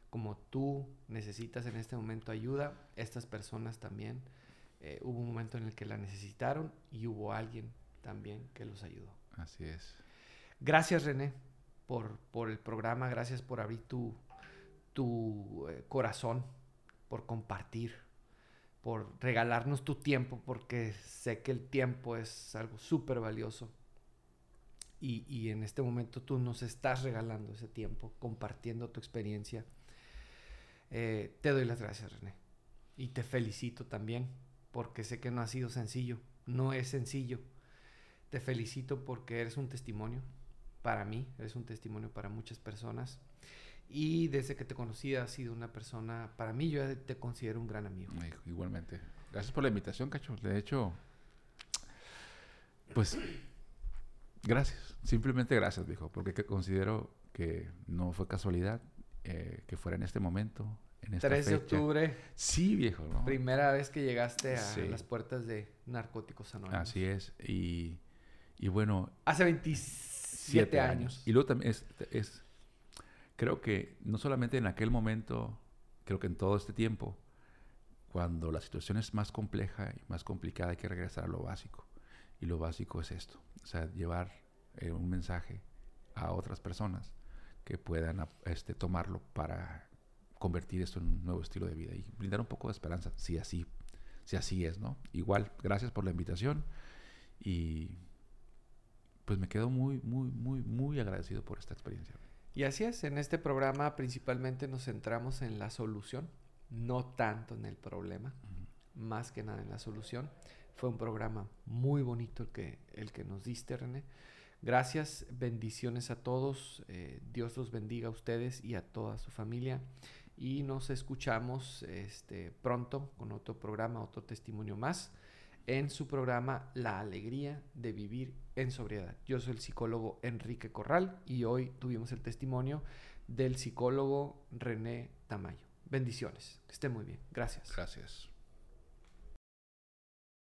como tú necesitas en este momento ayuda, estas personas también, eh, hubo un momento en el que la necesitaron y hubo alguien también que los ayudó. Así es. Gracias René por, por el programa, gracias por abrir tu, tu eh, corazón, por compartir, por regalarnos tu tiempo, porque sé que el tiempo es algo súper valioso. Y, y, en este momento tú nos estás regalando ese tiempo, compartiendo tu experiencia. Eh, te doy las gracias, René. Y te felicito también, porque sé que no ha sido sencillo. No es sencillo. Te felicito porque eres un testimonio para mí, eres un testimonio para muchas personas. Y desde que te conocí has sido una persona, para mí yo te considero un gran amigo. Igualmente. Gracias por la invitación, Cacho. De hecho, pues, gracias. Simplemente gracias, dijo, porque considero que no fue casualidad eh, que fuera en este momento, en esta 3 de octubre. Sí, viejo, ¿no? Primera vez que llegaste a las puertas de Narcóticos Anónimos. Así es. Y, y bueno... Hace 27 años. años. Y luego también es, es creo que no solamente en aquel momento, creo que en todo este tiempo, cuando la situación es más compleja y más complicada, hay que regresar a lo básico. Y lo básico es esto, o sea, llevar eh, un mensaje a otras personas que puedan este, tomarlo para convertir esto en un nuevo estilo de vida y brindar un poco de esperanza, si así, si así es, ¿no? Igual, gracias por la invitación y pues me quedo muy, muy, muy, muy agradecido por esta experiencia. Y así es, en este programa principalmente nos centramos en la solución, no tanto en el problema, más que nada en la solución. Fue un programa muy bonito el que, el que nos diste, René. Gracias, bendiciones a todos, eh, Dios los bendiga a ustedes y a toda su familia. Y nos escuchamos este, pronto con otro programa, otro testimonio más en su programa La alegría de vivir en sobriedad. Yo soy el psicólogo Enrique Corral y hoy tuvimos el testimonio del psicólogo René Tamayo. Bendiciones, que esté muy bien. Gracias. Gracias.